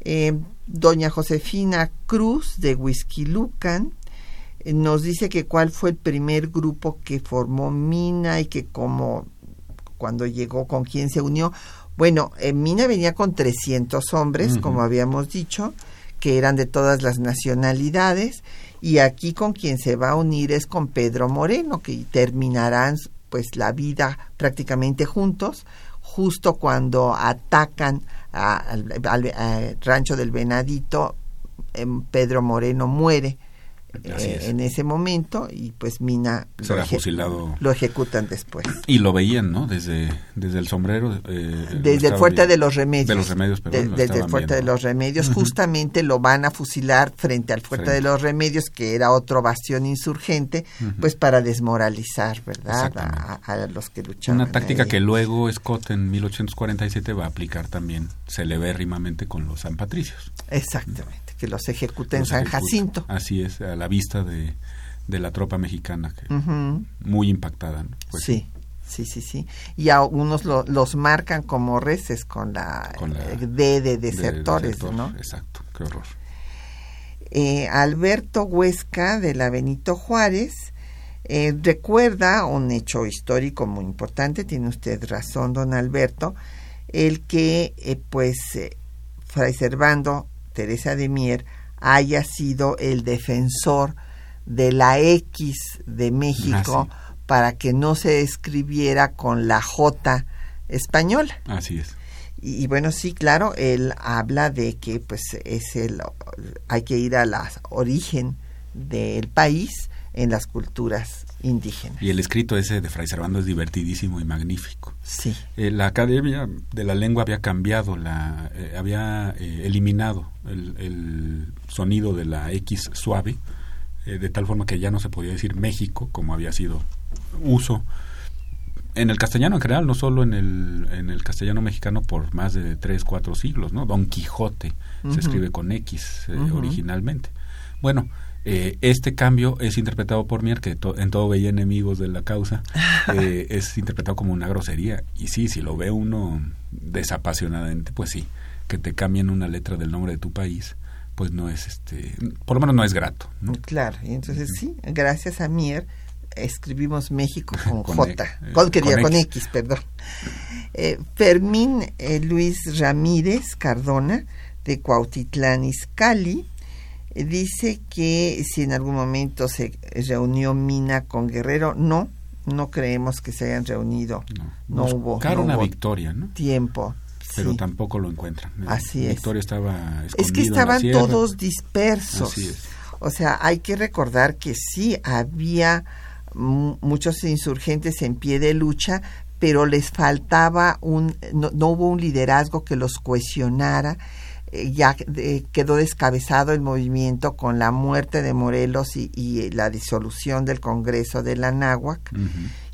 Speaker 1: eh, doña Josefina Cruz de Whisky Lucan nos dice que cuál fue el primer grupo que formó Mina y que cómo, cuando llegó, con quién se unió. Bueno, eh, Mina venía con 300 hombres, como habíamos dicho, que eran de todas las nacionalidades, y aquí con quien se va a unir es con Pedro Moreno, que terminarán pues la vida prácticamente juntos, justo cuando atacan al, rancho del Venadito, em, Pedro Moreno muere eh, en ese momento y pues Mina
Speaker 2: Será lo, fusilado.
Speaker 1: lo ejecutan después.
Speaker 2: Y lo veían, ¿no? Desde, desde el sombrero.
Speaker 1: Eh, desde el fuerte de los remedios.
Speaker 2: De los remedios, perdón,
Speaker 1: Desde el fuerte de los remedios. Justamente lo van a fusilar frente al fuerte de los remedios, que era otro bastión insurgente, pues para desmoralizar, ¿verdad? A, los que luchaban.
Speaker 2: Una táctica que luego Scott en 1847 va a aplicar también celebérrimamente con los San Patricios.
Speaker 1: Exactamente que los ejecuta en San Jacinto.
Speaker 2: Así es, a la vista de, de la tropa mexicana, que muy impactada.
Speaker 1: Pues sí. Sí, sí, sí. Y a unos los marcan como reces con la, D de desertores, ¿no?
Speaker 2: Exacto, qué horror.
Speaker 1: Eh, Alberto Huesca de la Benito Juárez eh, recuerda un hecho histórico muy importante, tiene usted razón, don Alberto, el que eh, pues Fray Servando Teresa de Mier haya sido el defensor de la X de México para que no se escribiera con la J española.
Speaker 2: Así es.
Speaker 1: Y, bueno, sí, claro, él habla de que pues es el hay que ir a la origen del país en las culturas indígenas.
Speaker 2: Y el escrito ese de Fray Servando es divertidísimo y magnífico.
Speaker 1: Sí.
Speaker 2: Eh, la Academia de la Lengua había cambiado, la eh, había eh, eliminado el, sonido de la X suave, de tal forma que ya no se podía decir México, como había sido uso en el castellano en general, no solo en el, en el castellano mexicano por más de tres, cuatro siglos, ¿no? Don Quijote se escribe con X originalmente. Bueno, eh, este cambio es interpretado por Mier, que en todo veía enemigos de la causa, <laughs> eh, es interpretado como una grosería. Y sí, si lo ve uno desapasionadamente, pues sí, que te cambien una letra del nombre de tu país, pues no es, este, por lo menos no es grato.
Speaker 1: Claro, y entonces sí, gracias a Mier escribimos México <laughs> con, J, e, con, con, X. perdón. Eh, Fermín Luis Ramírez Cardona, de Cuautitlán Izcalli, Dice que si en algún momento se reunió Mina con Guerrero, no, no creemos que se hayan reunido. No, hubo,
Speaker 2: Buscaron una victoria, ¿no?
Speaker 1: Tiempo.
Speaker 2: Pero tampoco lo encuentran.
Speaker 1: Así es.
Speaker 2: Victoria estaba
Speaker 1: Es que estaban todos dispersos. O sea, hay que recordar que sí había muchos insurgentes en pie de lucha, pero les faltaba un, no, hubo un liderazgo que los cohesionara. Eh, ya quedó descabezado el movimiento con la muerte de Morelos y, la disolución del Congreso de la Náhuac.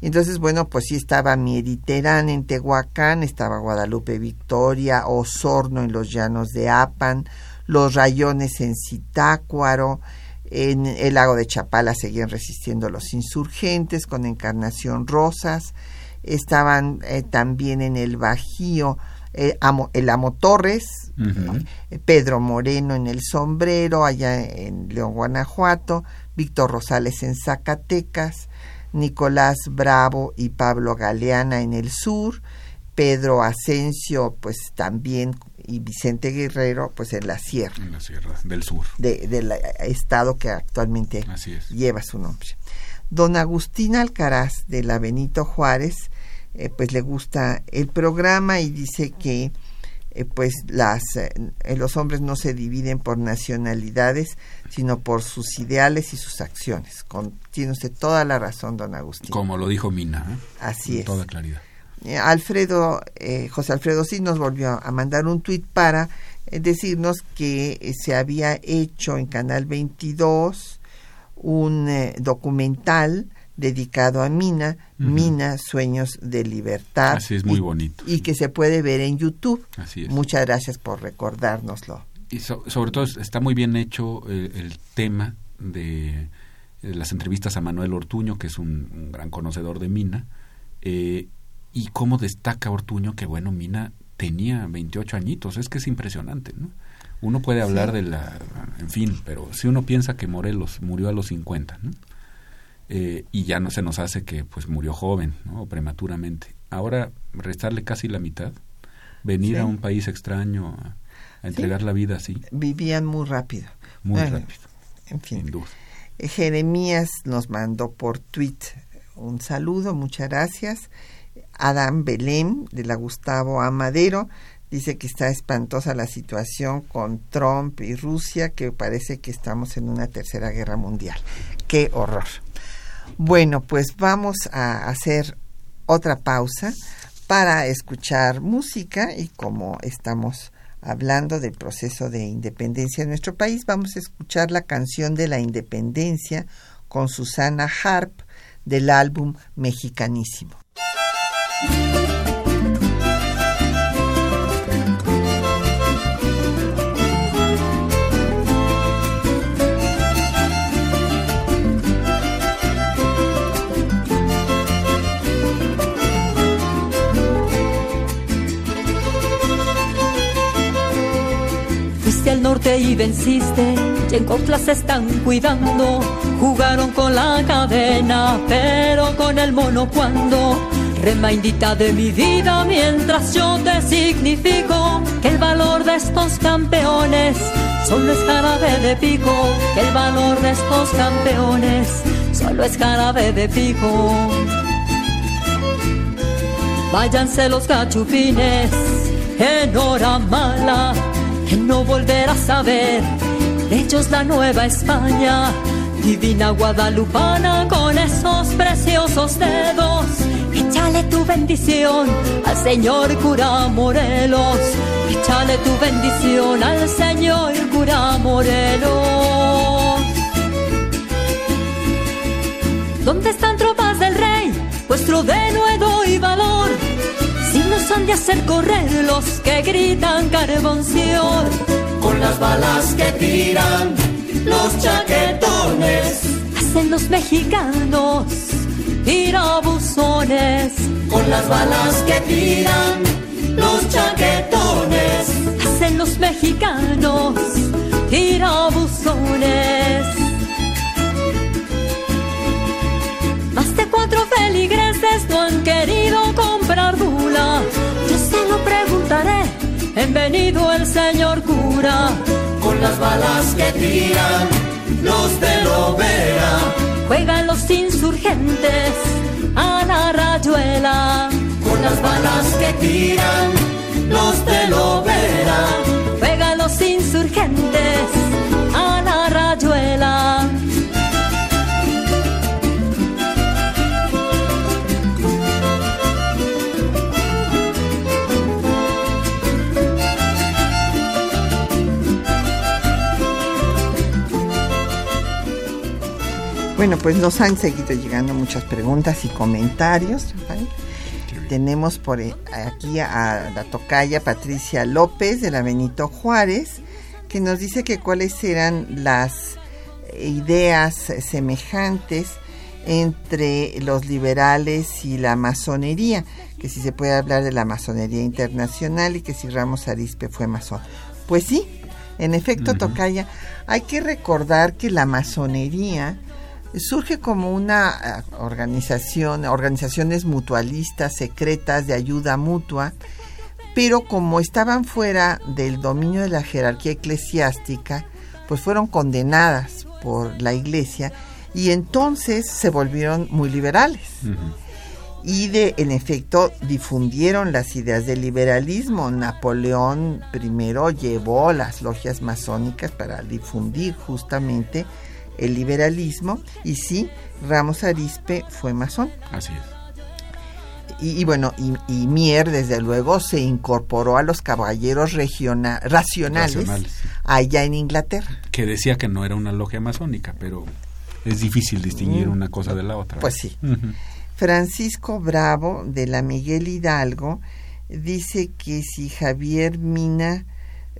Speaker 1: Entonces, bueno, pues sí estaba Mieriterán en Tehuacán, estaba Guadalupe Victoria, Osorno en los llanos de Apan, los rayones en Zitácuaro, en el lago de Chapala seguían resistiendo los insurgentes con Encarnación Rosas, estaban eh, también en el Bajío eh, el Amo Torres, eh, Pedro Moreno en el Sombrero, allá en León, Guanajuato, Víctor Rosales en Zacatecas, Nicolás Bravo y Pablo Galeana en el sur, Pedro Asensio, pues también, y Vicente Guerrero, pues en la sierra.
Speaker 2: En la sierra del sur.
Speaker 1: del estado que actualmente lleva su nombre. Don Agustín Alcaraz de la Benito Juárez, eh, pues le gusta el programa y dice que eh, pues las eh, los hombres no se dividen por nacionalidades sino por sus ideales y sus acciones. Con, tiene usted toda la razón don Agustín.
Speaker 2: Como lo dijo Mina
Speaker 1: así es.
Speaker 2: toda claridad.
Speaker 1: Alfredo José Alfredo sí nos volvió a mandar un tuit para decirnos que se había hecho en Canal 22 un documental dedicado a Mina, Mina, Sueños de Libertad.
Speaker 2: Así es, muy bonito.
Speaker 1: Y que se puede ver en YouTube.
Speaker 2: Así es.
Speaker 1: Muchas gracias por recordárnoslo.
Speaker 2: Y sobre todo está muy bien hecho el, tema de, las entrevistas a Manuel Ortuño, que es un, gran conocedor de Mina, eh, y cómo destaca Ortuño que, bueno, Mina tenía 28 añitos, es que es impresionante, ¿no? Uno puede hablar de la, en fin, pero si uno piensa que Morelos murió a los 50, ¿no? Eh, y ya no se nos hace que pues murió joven o prematuramente. Ahora restarle casi la mitad, venir a un país extraño a, entregar la vida así.
Speaker 1: Vivían muy rápido.
Speaker 2: Muy rápido.
Speaker 1: En fin. Eh, Jeremías nos mandó por tweet un saludo, muchas gracias. Adam Belém de la Gustavo Amadero dice que está espantosa la situación con Trump y Rusia, que parece que estamos en una tercera guerra mundial. Qué horror. Bueno, pues vamos a hacer otra pausa para escuchar música y como estamos hablando del proceso de independencia en nuestro país, vamos a escuchar la canción de la independencia con Susana Harp del álbum Mexicanísimo.
Speaker 5: Y venciste, y en se están cuidando. Jugaron con la cadena, pero con el mono cuando. Remaindita de mi vida mientras yo te significo que el valor de estos campeones solo es jarabe de pico, que el valor de estos campeones solo es jarabe de pico. Váyanse los cachupines en hora mala no volverás a ver. Ellos la nueva España, divina guadalupana con esos preciosos dedos. Échale tu bendición al Señor cura Morelos. Échale tu bendición al Señor cura Morelos. ¿Dónde están tropas del rey? Vuestro denuedo y valor han de hacer correr los que gritan carbonción.
Speaker 6: Con las balas que tiran los chaquetones,
Speaker 5: hacen los mexicanos tirabuzones.
Speaker 6: Con las balas que tiran los chaquetones,
Speaker 5: hacen los mexicanos tirabuzones. Más de cuatro feligreses no han querido comprar preguntaré. Bienvenido el señor cura.
Speaker 6: Con las balas que tiran los de Lovera.
Speaker 5: Juegan los insurgentes a la rayuela.
Speaker 6: Con las balas que tiran los de Lovera.
Speaker 5: Juegan los insurgentes a la rayuela.
Speaker 1: Bueno, pues nos han seguido llegando muchas preguntas y comentarios. Rafael. Tenemos por e- aquí a la tocaya Patricia López de la Benito Juárez, que nos dice que cuáles eran las ideas semejantes entre los liberales y la masonería, que si se puede hablar de la masonería internacional y que si Ramos Arispe fue masón. Pues sí, en efecto, Tocaya, hay que recordar que la masonería surge como una eh, organización, organizaciones mutualistas secretas de ayuda mutua, pero como estaban fuera del dominio de la jerarquía eclesiástica, pues fueron condenadas por la iglesia y entonces se volvieron muy liberales. Y de, en efecto, difundieron las ideas del liberalismo. Napoleón primero llevó las logias masónicas para difundir justamente el liberalismo y sí, Ramos Arispe fue masón.
Speaker 2: Así es.
Speaker 1: Y, y bueno, y, y Mier desde luego se incorporó a los caballeros regiona- racionales,
Speaker 2: Racionales, sí.
Speaker 1: allá en Inglaterra.
Speaker 2: Que decía que no era una logia masónica, pero es difícil distinguir
Speaker 1: Mm.
Speaker 2: una cosa de la otra.
Speaker 1: Pues sí. Francisco Bravo de la Miguel Hidalgo dice que si Javier Mina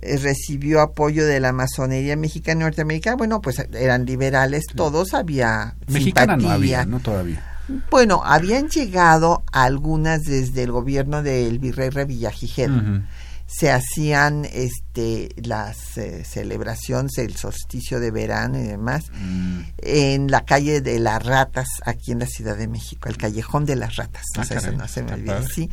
Speaker 1: recibió apoyo de la masonería mexicana y norteamericana, bueno, pues eran liberales todos, había
Speaker 2: Mexicana no
Speaker 1: simpatía.
Speaker 2: había, ¿no? Todavía.
Speaker 1: Bueno, habían llegado algunas desde el gobierno del virrey Revillagigedo.
Speaker 2: Ujú.
Speaker 1: Se hacían este las eh, celebraciones del solsticio de verano y demás
Speaker 2: Mm.
Speaker 1: en la calle de las ratas aquí en la Ciudad de México, el callejón de las ratas.
Speaker 2: Ah,
Speaker 1: o sea, eso no se me olvida, sí.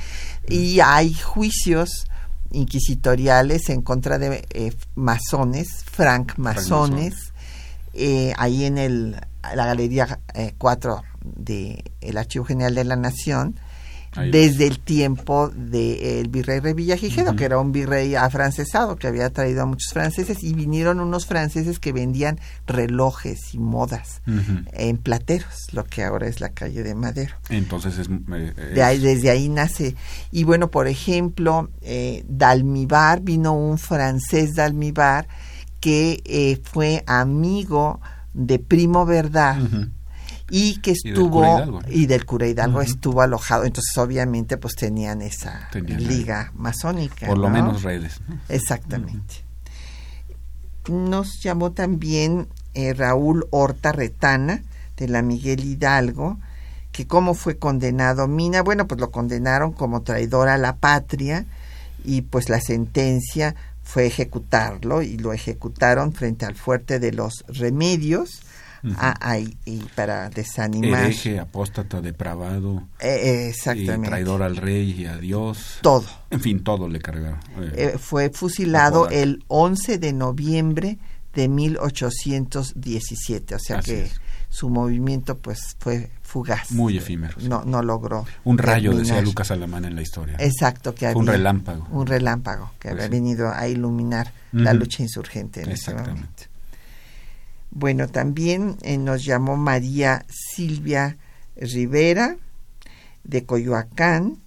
Speaker 1: Y hay juicios inquisitoriales en contra de eh, masones, francmasones, eh, ahí en el, la Galería 4 del Archivo General de la Nación,
Speaker 2: Ahí
Speaker 1: desde el tiempo del virrey Revillagigedo,
Speaker 2: Ujú.
Speaker 1: que era un virrey afrancesado que había traído a muchos franceses, y vinieron unos franceses que vendían relojes y modas en plateros, lo que ahora es la calle de Madero.
Speaker 2: Entonces es, eh, es-
Speaker 1: De ahí, desde ahí nace. Y bueno, por ejemplo, eh, Dalmibar, vino un francés Dalmibar que eh, fue amigo de Primo Verdad. Y que
Speaker 2: del
Speaker 1: estuvo
Speaker 2: cura Hidalgo, ¿no?
Speaker 1: y del cura Hidalgo estuvo alojado. Entonces, obviamente, pues tenían esa
Speaker 2: Tenían
Speaker 1: liga masónica.
Speaker 2: por lo
Speaker 1: ¿no?
Speaker 2: menos redes. ¿no?
Speaker 1: Exactamente. Nos llamó también eh, Raúl Horta Retana, de la Miguel Hidalgo, que cómo fue condenado Mina. Bueno, pues lo condenaron como traidor a la patria y pues la sentencia fue ejecutarlo y lo ejecutaron frente al fuerte de los remedios A- ahí, y para desanimar.
Speaker 2: Hereje, apóstata, depravado,
Speaker 1: Eh, eh, exactamente.
Speaker 2: traidor al rey y a Dios.
Speaker 1: Todo.
Speaker 2: En fin, todo le cargaron. Eh,
Speaker 1: Eh, fue fusilado el 11 de noviembre de 1817, o sea
Speaker 2: Así
Speaker 1: que
Speaker 2: es.
Speaker 1: su movimiento pues fue fugaz.
Speaker 2: Muy efímero. sí.
Speaker 1: No, no logró.
Speaker 2: un rayo, decía
Speaker 1: terminar.
Speaker 2: Lucas Alamán en la historia.
Speaker 1: Exacto, que
Speaker 2: Fue un
Speaker 1: había-
Speaker 2: relámpago.
Speaker 1: Un relámpago que
Speaker 2: Pues
Speaker 1: había
Speaker 2: sí.
Speaker 1: venido a iluminar la
Speaker 2: Ujú.
Speaker 1: lucha insurgente en ese
Speaker 2: Exactamente.
Speaker 1: momento. Bueno, también eh, nos llamó María Silvia Rivera de Coyoacán,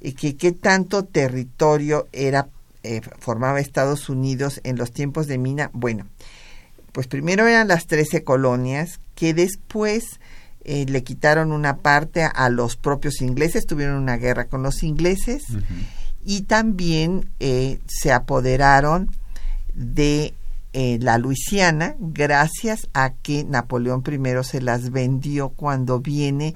Speaker 1: y que qué tanto territorio era eh, formaba Estados Unidos en los tiempos de Mina. Bueno, pues primero eran las 13 colonias que después eh, le quitaron una parte a los propios ingleses, tuvieron una guerra con los ingleses y también eh, se apoderaron de eh, la Luisiana gracias a que Napoleón I se las vendió cuando viene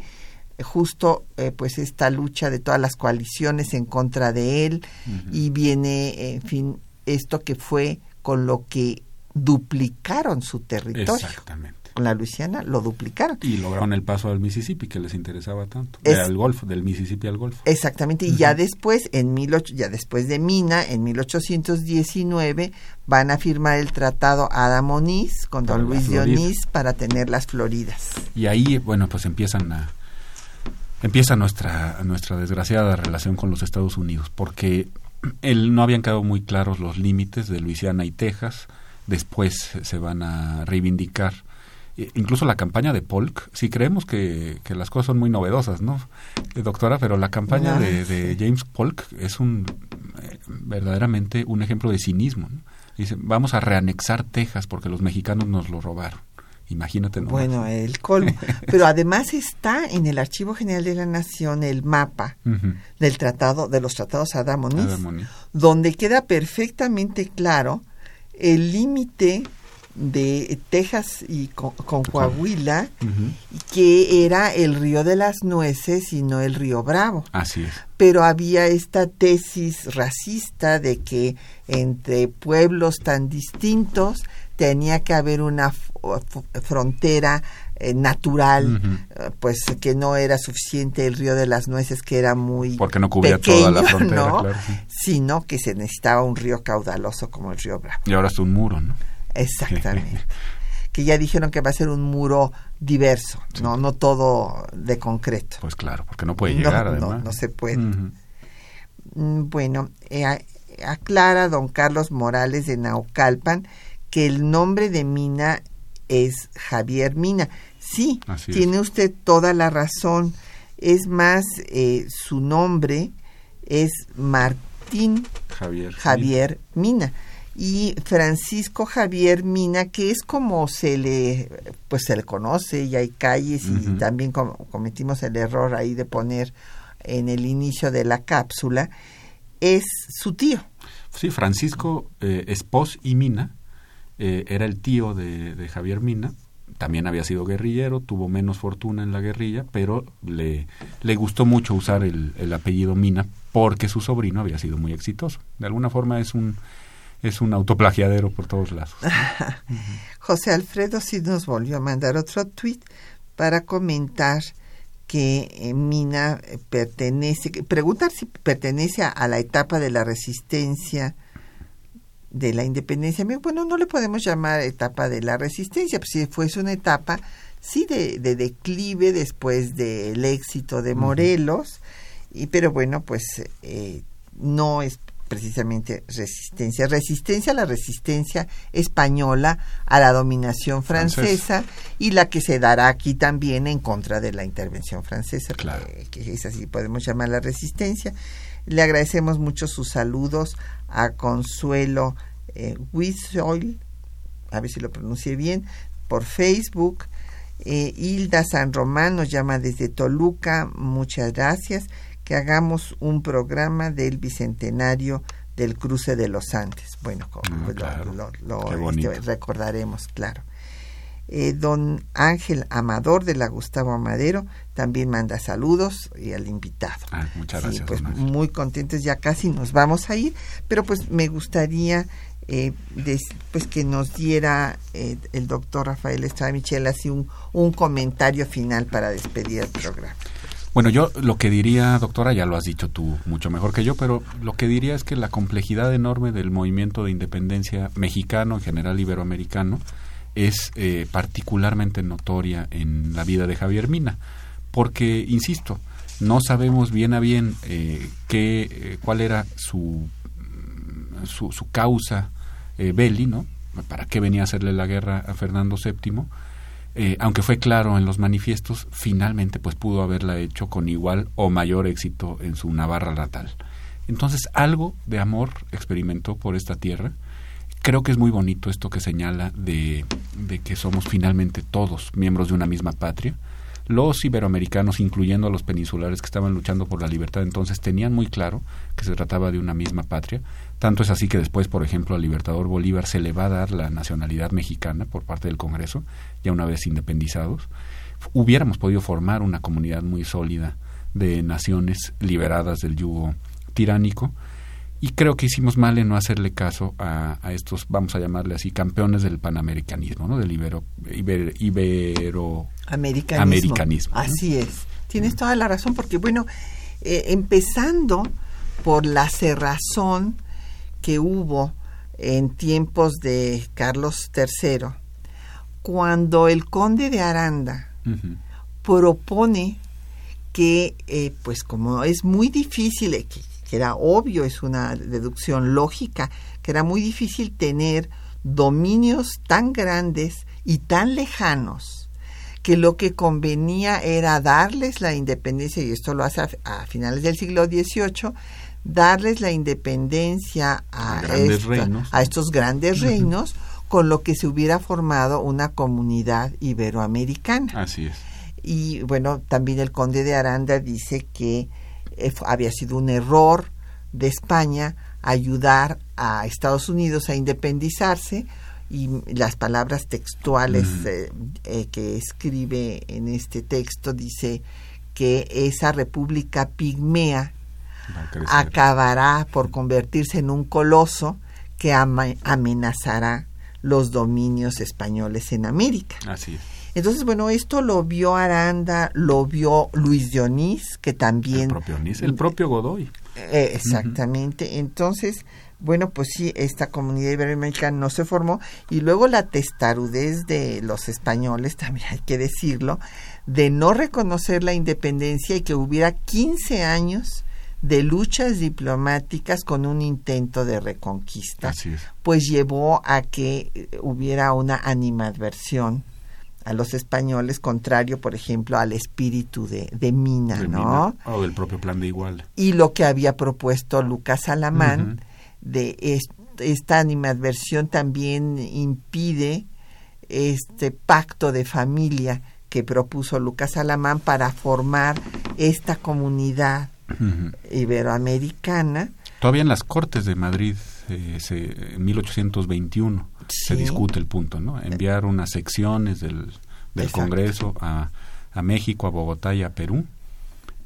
Speaker 1: justo eh, pues esta lucha de todas las coaliciones en contra de él y viene en fin esto que fue con lo que duplicaron su territorio
Speaker 2: Exactamente.
Speaker 1: Con la Luisiana lo duplicaron.
Speaker 2: Y lograron el paso al Mississippi que les interesaba tanto, al Golfo, del Mississippi al Golfo.
Speaker 1: Exactamente, y ya después en mil ya después de Mina en 1819 van a firmar el tratado Adam Onís con Don Luis de Onís para tener las Floridas.
Speaker 2: Y ahí, bueno, pues empiezan a empieza nuestra nuestra desgraciada relación con los Estados Unidos, porque él, no habían quedado muy claros los límites de Luisiana y Texas, después se van a reivindicar incluso la campaña de Polk, si creemos que, que, las cosas son muy novedosas, ¿no, eh, doctora? Pero la campaña de, de, James Polk es un eh, verdaderamente un ejemplo de cinismo. Dice, vamos a reanexar Texas porque los mexicanos nos lo robaron. Imagínate. ¿no?
Speaker 1: Bueno, el colmo. <laughs> Pero además está en el Archivo General de la Nación el mapa del tratado, de los tratados Adamonis, donde queda perfectamente claro el límite de Texas y con, Coahuila, que era el río de las nueces y no el río Bravo.
Speaker 2: Así es.
Speaker 1: Pero había esta tesis racista de que entre pueblos tan distintos tenía que haber una frontera eh, natural, eh, pues que no era suficiente el río de las nueces, que era muy
Speaker 2: porque no cubría toda la frontera,
Speaker 1: sino que se necesitaba un río caudaloso como el río Bravo.
Speaker 2: Y ahora es un muro, ¿no?
Speaker 1: Exactamente. <laughs> que ya dijeron que va a ser un muro diverso, no no todo de concreto.
Speaker 2: Pues claro, porque no puede llegar además.
Speaker 1: No, no se puede. Mm, bueno, eh, aclara don Carlos Morales de Naucalpan que el nombre de Mina es Javier Mina. Sí, tiene usted toda la razón. Es más, eh, su nombre es Martín Javier, Mina. Y Francisco Javier Mina, que es como se le, pues se le conoce, y hay calles, y también cometimos el error ahí de poner en el inicio de la cápsula, es su tío.
Speaker 2: Sí, Francisco eh, Espos y Mina eh, era el tío de, Javier Mina, también había sido guerrillero, tuvo menos fortuna en la guerrilla, pero le, le gustó mucho usar el, el, apellido Mina porque su sobrino había sido muy exitoso. De alguna forma es un, es un autoplagiadero por todos lados. <laughs>
Speaker 1: José Alfredo sí nos volvió a mandar otro tweet para comentar que eh, Mina pertenece, preguntar si pertenece a la etapa de la resistencia de la independencia. Bueno, no le podemos llamar etapa de la resistencia, pues si fuese una etapa, sí, de, declive después del éxito de Morelos, y, pero bueno, pues eh, no es precisamente resistencia. Resistencia a la resistencia española a la dominación francesa y la que se dará aquí también en contra de la intervención francesa, claro. que, es así podemos llamar la resistencia. Le agradecemos mucho sus saludos a Consuelo eh, a ver si lo pronuncié bien, por Facebook. Eh, Hilda San Román nos llama desde Toluca, muchas gracias. Que hagamos un programa del bicentenario del cruce de los Andes. Bueno, mm, lo, este, recordaremos, claro. Eh, don Ángel Amador de la Gustavo Amadero también manda saludos y al invitado.
Speaker 2: Ah, muchas gracias.
Speaker 1: pues muy contentos, ya casi nos vamos a ir, pero pues me gustaría eh, pues que nos diera eh, el doctor Rafael Estrada Michel así un, un comentario final para despedir el programa.
Speaker 2: Bueno, yo lo que diría, doctora, ya lo has dicho tú mucho mejor que yo, pero lo que diría es que la complejidad enorme del movimiento de independencia mexicano, en general iberoamericano, es eh, particularmente notoria en la vida de Javier Mina, porque, insisto, no sabemos bien a bien eh, qué, eh, cuál era su, su, su causa belli, ¿no? ¿Para qué venía a hacerle la guerra a Fernando VII? Aunque fue claro en los manifiestos, finalmente pues pudo haberla hecho con igual o mayor éxito en su Navarra natal. Entonces algo de amor experimentó por esta tierra creo que es muy bonito esto que señala de, que somos finalmente todos miembros de una misma patria. Los iberoamericanos, incluyendo a los peninsulares que estaban luchando por la libertad entonces, tenían muy claro que se trataba de una misma patria. Tanto es así que después, por ejemplo, al libertador Bolívar se le va a dar la nacionalidad mexicana por parte del Congreso, ya una vez independizados. Hubiéramos podido formar una comunidad muy sólida de naciones liberadas del yugo tiránico y creo que hicimos mal en no hacerle caso a, estos, vamos a llamarle así, campeones del panamericanismo, ¿no? Del ibero, ibero,
Speaker 1: americanismo. Así es. Tienes toda la razón, porque bueno, eh, empezando por la cerrazón que hubo en tiempos de Carlos III, cuando el conde de Aranda propone que, eh, pues como es muy difícil, eh, que, que era obvio, es una deducción lógica, que era muy difícil tener dominios tan grandes y tan lejanos que lo que convenía era darles la independencia, y esto lo hace a, finales del siglo XVIII, darles la independencia a, a estos grandes reinos, con lo que se hubiera formado una comunidad iberoamericana.
Speaker 2: Así es.
Speaker 1: Y bueno, también el conde de Aranda dice que eh, había sido un error de España ayudar a Estados Unidos a independizarse y las palabras textuales eh, eh, que escribe en este texto dice que esa república pigmea acabará por convertirse en un coloso que amenazará los dominios españoles en América.
Speaker 2: Así
Speaker 1: Entonces, bueno, esto lo vio Aranda, lo vio Luis Dionís, que también... El
Speaker 2: propio, el propio Godoy.
Speaker 1: Eh, exactamente. Entonces, bueno, pues sí, esta comunidad iberoamericana no se formó. Y luego la testarudez de los españoles, <laughs> también hay que decirlo, de no reconocer la independencia y que hubiera 15 años de luchas diplomáticas con un intento de reconquista, pues llevó a que hubiera una animadversión a los españoles, contrario, por ejemplo, al espíritu de, de Mina, ¿no?
Speaker 2: O del propio plan de Igual.
Speaker 1: Y lo que había propuesto Lucas Alamán, de esta animadversión también impide este pacto de familia que propuso Lucas Alamán para formar esta comunidad iberoamericana.
Speaker 2: Todavía en las Cortes de Madrid, eh, en 1821, se discute el punto, ¿no? Enviar unas secciones del, del Congreso a, a, México, a Bogotá y a Perú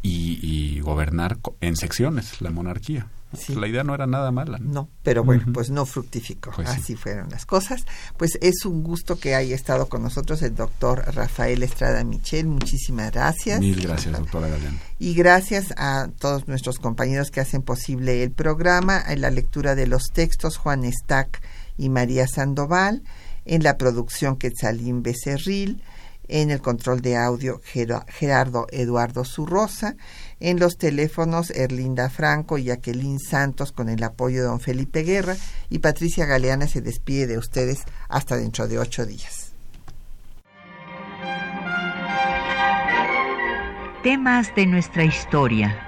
Speaker 2: y, gobernar en secciones la monarquía. La idea no era nada mala.
Speaker 1: No, pero bueno, pues no fructificó. Pues Así fueron las cosas. Pues es un gusto que haya estado con nosotros el doctor Rafael Estrada Michel. Muchísimas gracias.
Speaker 2: Mil gracias, doctora Galeano.
Speaker 1: Y gracias a todos nuestros compañeros que hacen posible el programa, en la lectura de los textos, Juan Stack y María Sandoval, en la producción Quetzalín Becerril, en el control de audio Gerardo Eduardo Zurrosa, en los teléfonos Erlinda Franco y Jacqueline Santos con el apoyo de don Felipe Guerra y Patricia Galeana se despide de ustedes hasta dentro de ocho días.
Speaker 7: Temas de nuestra historia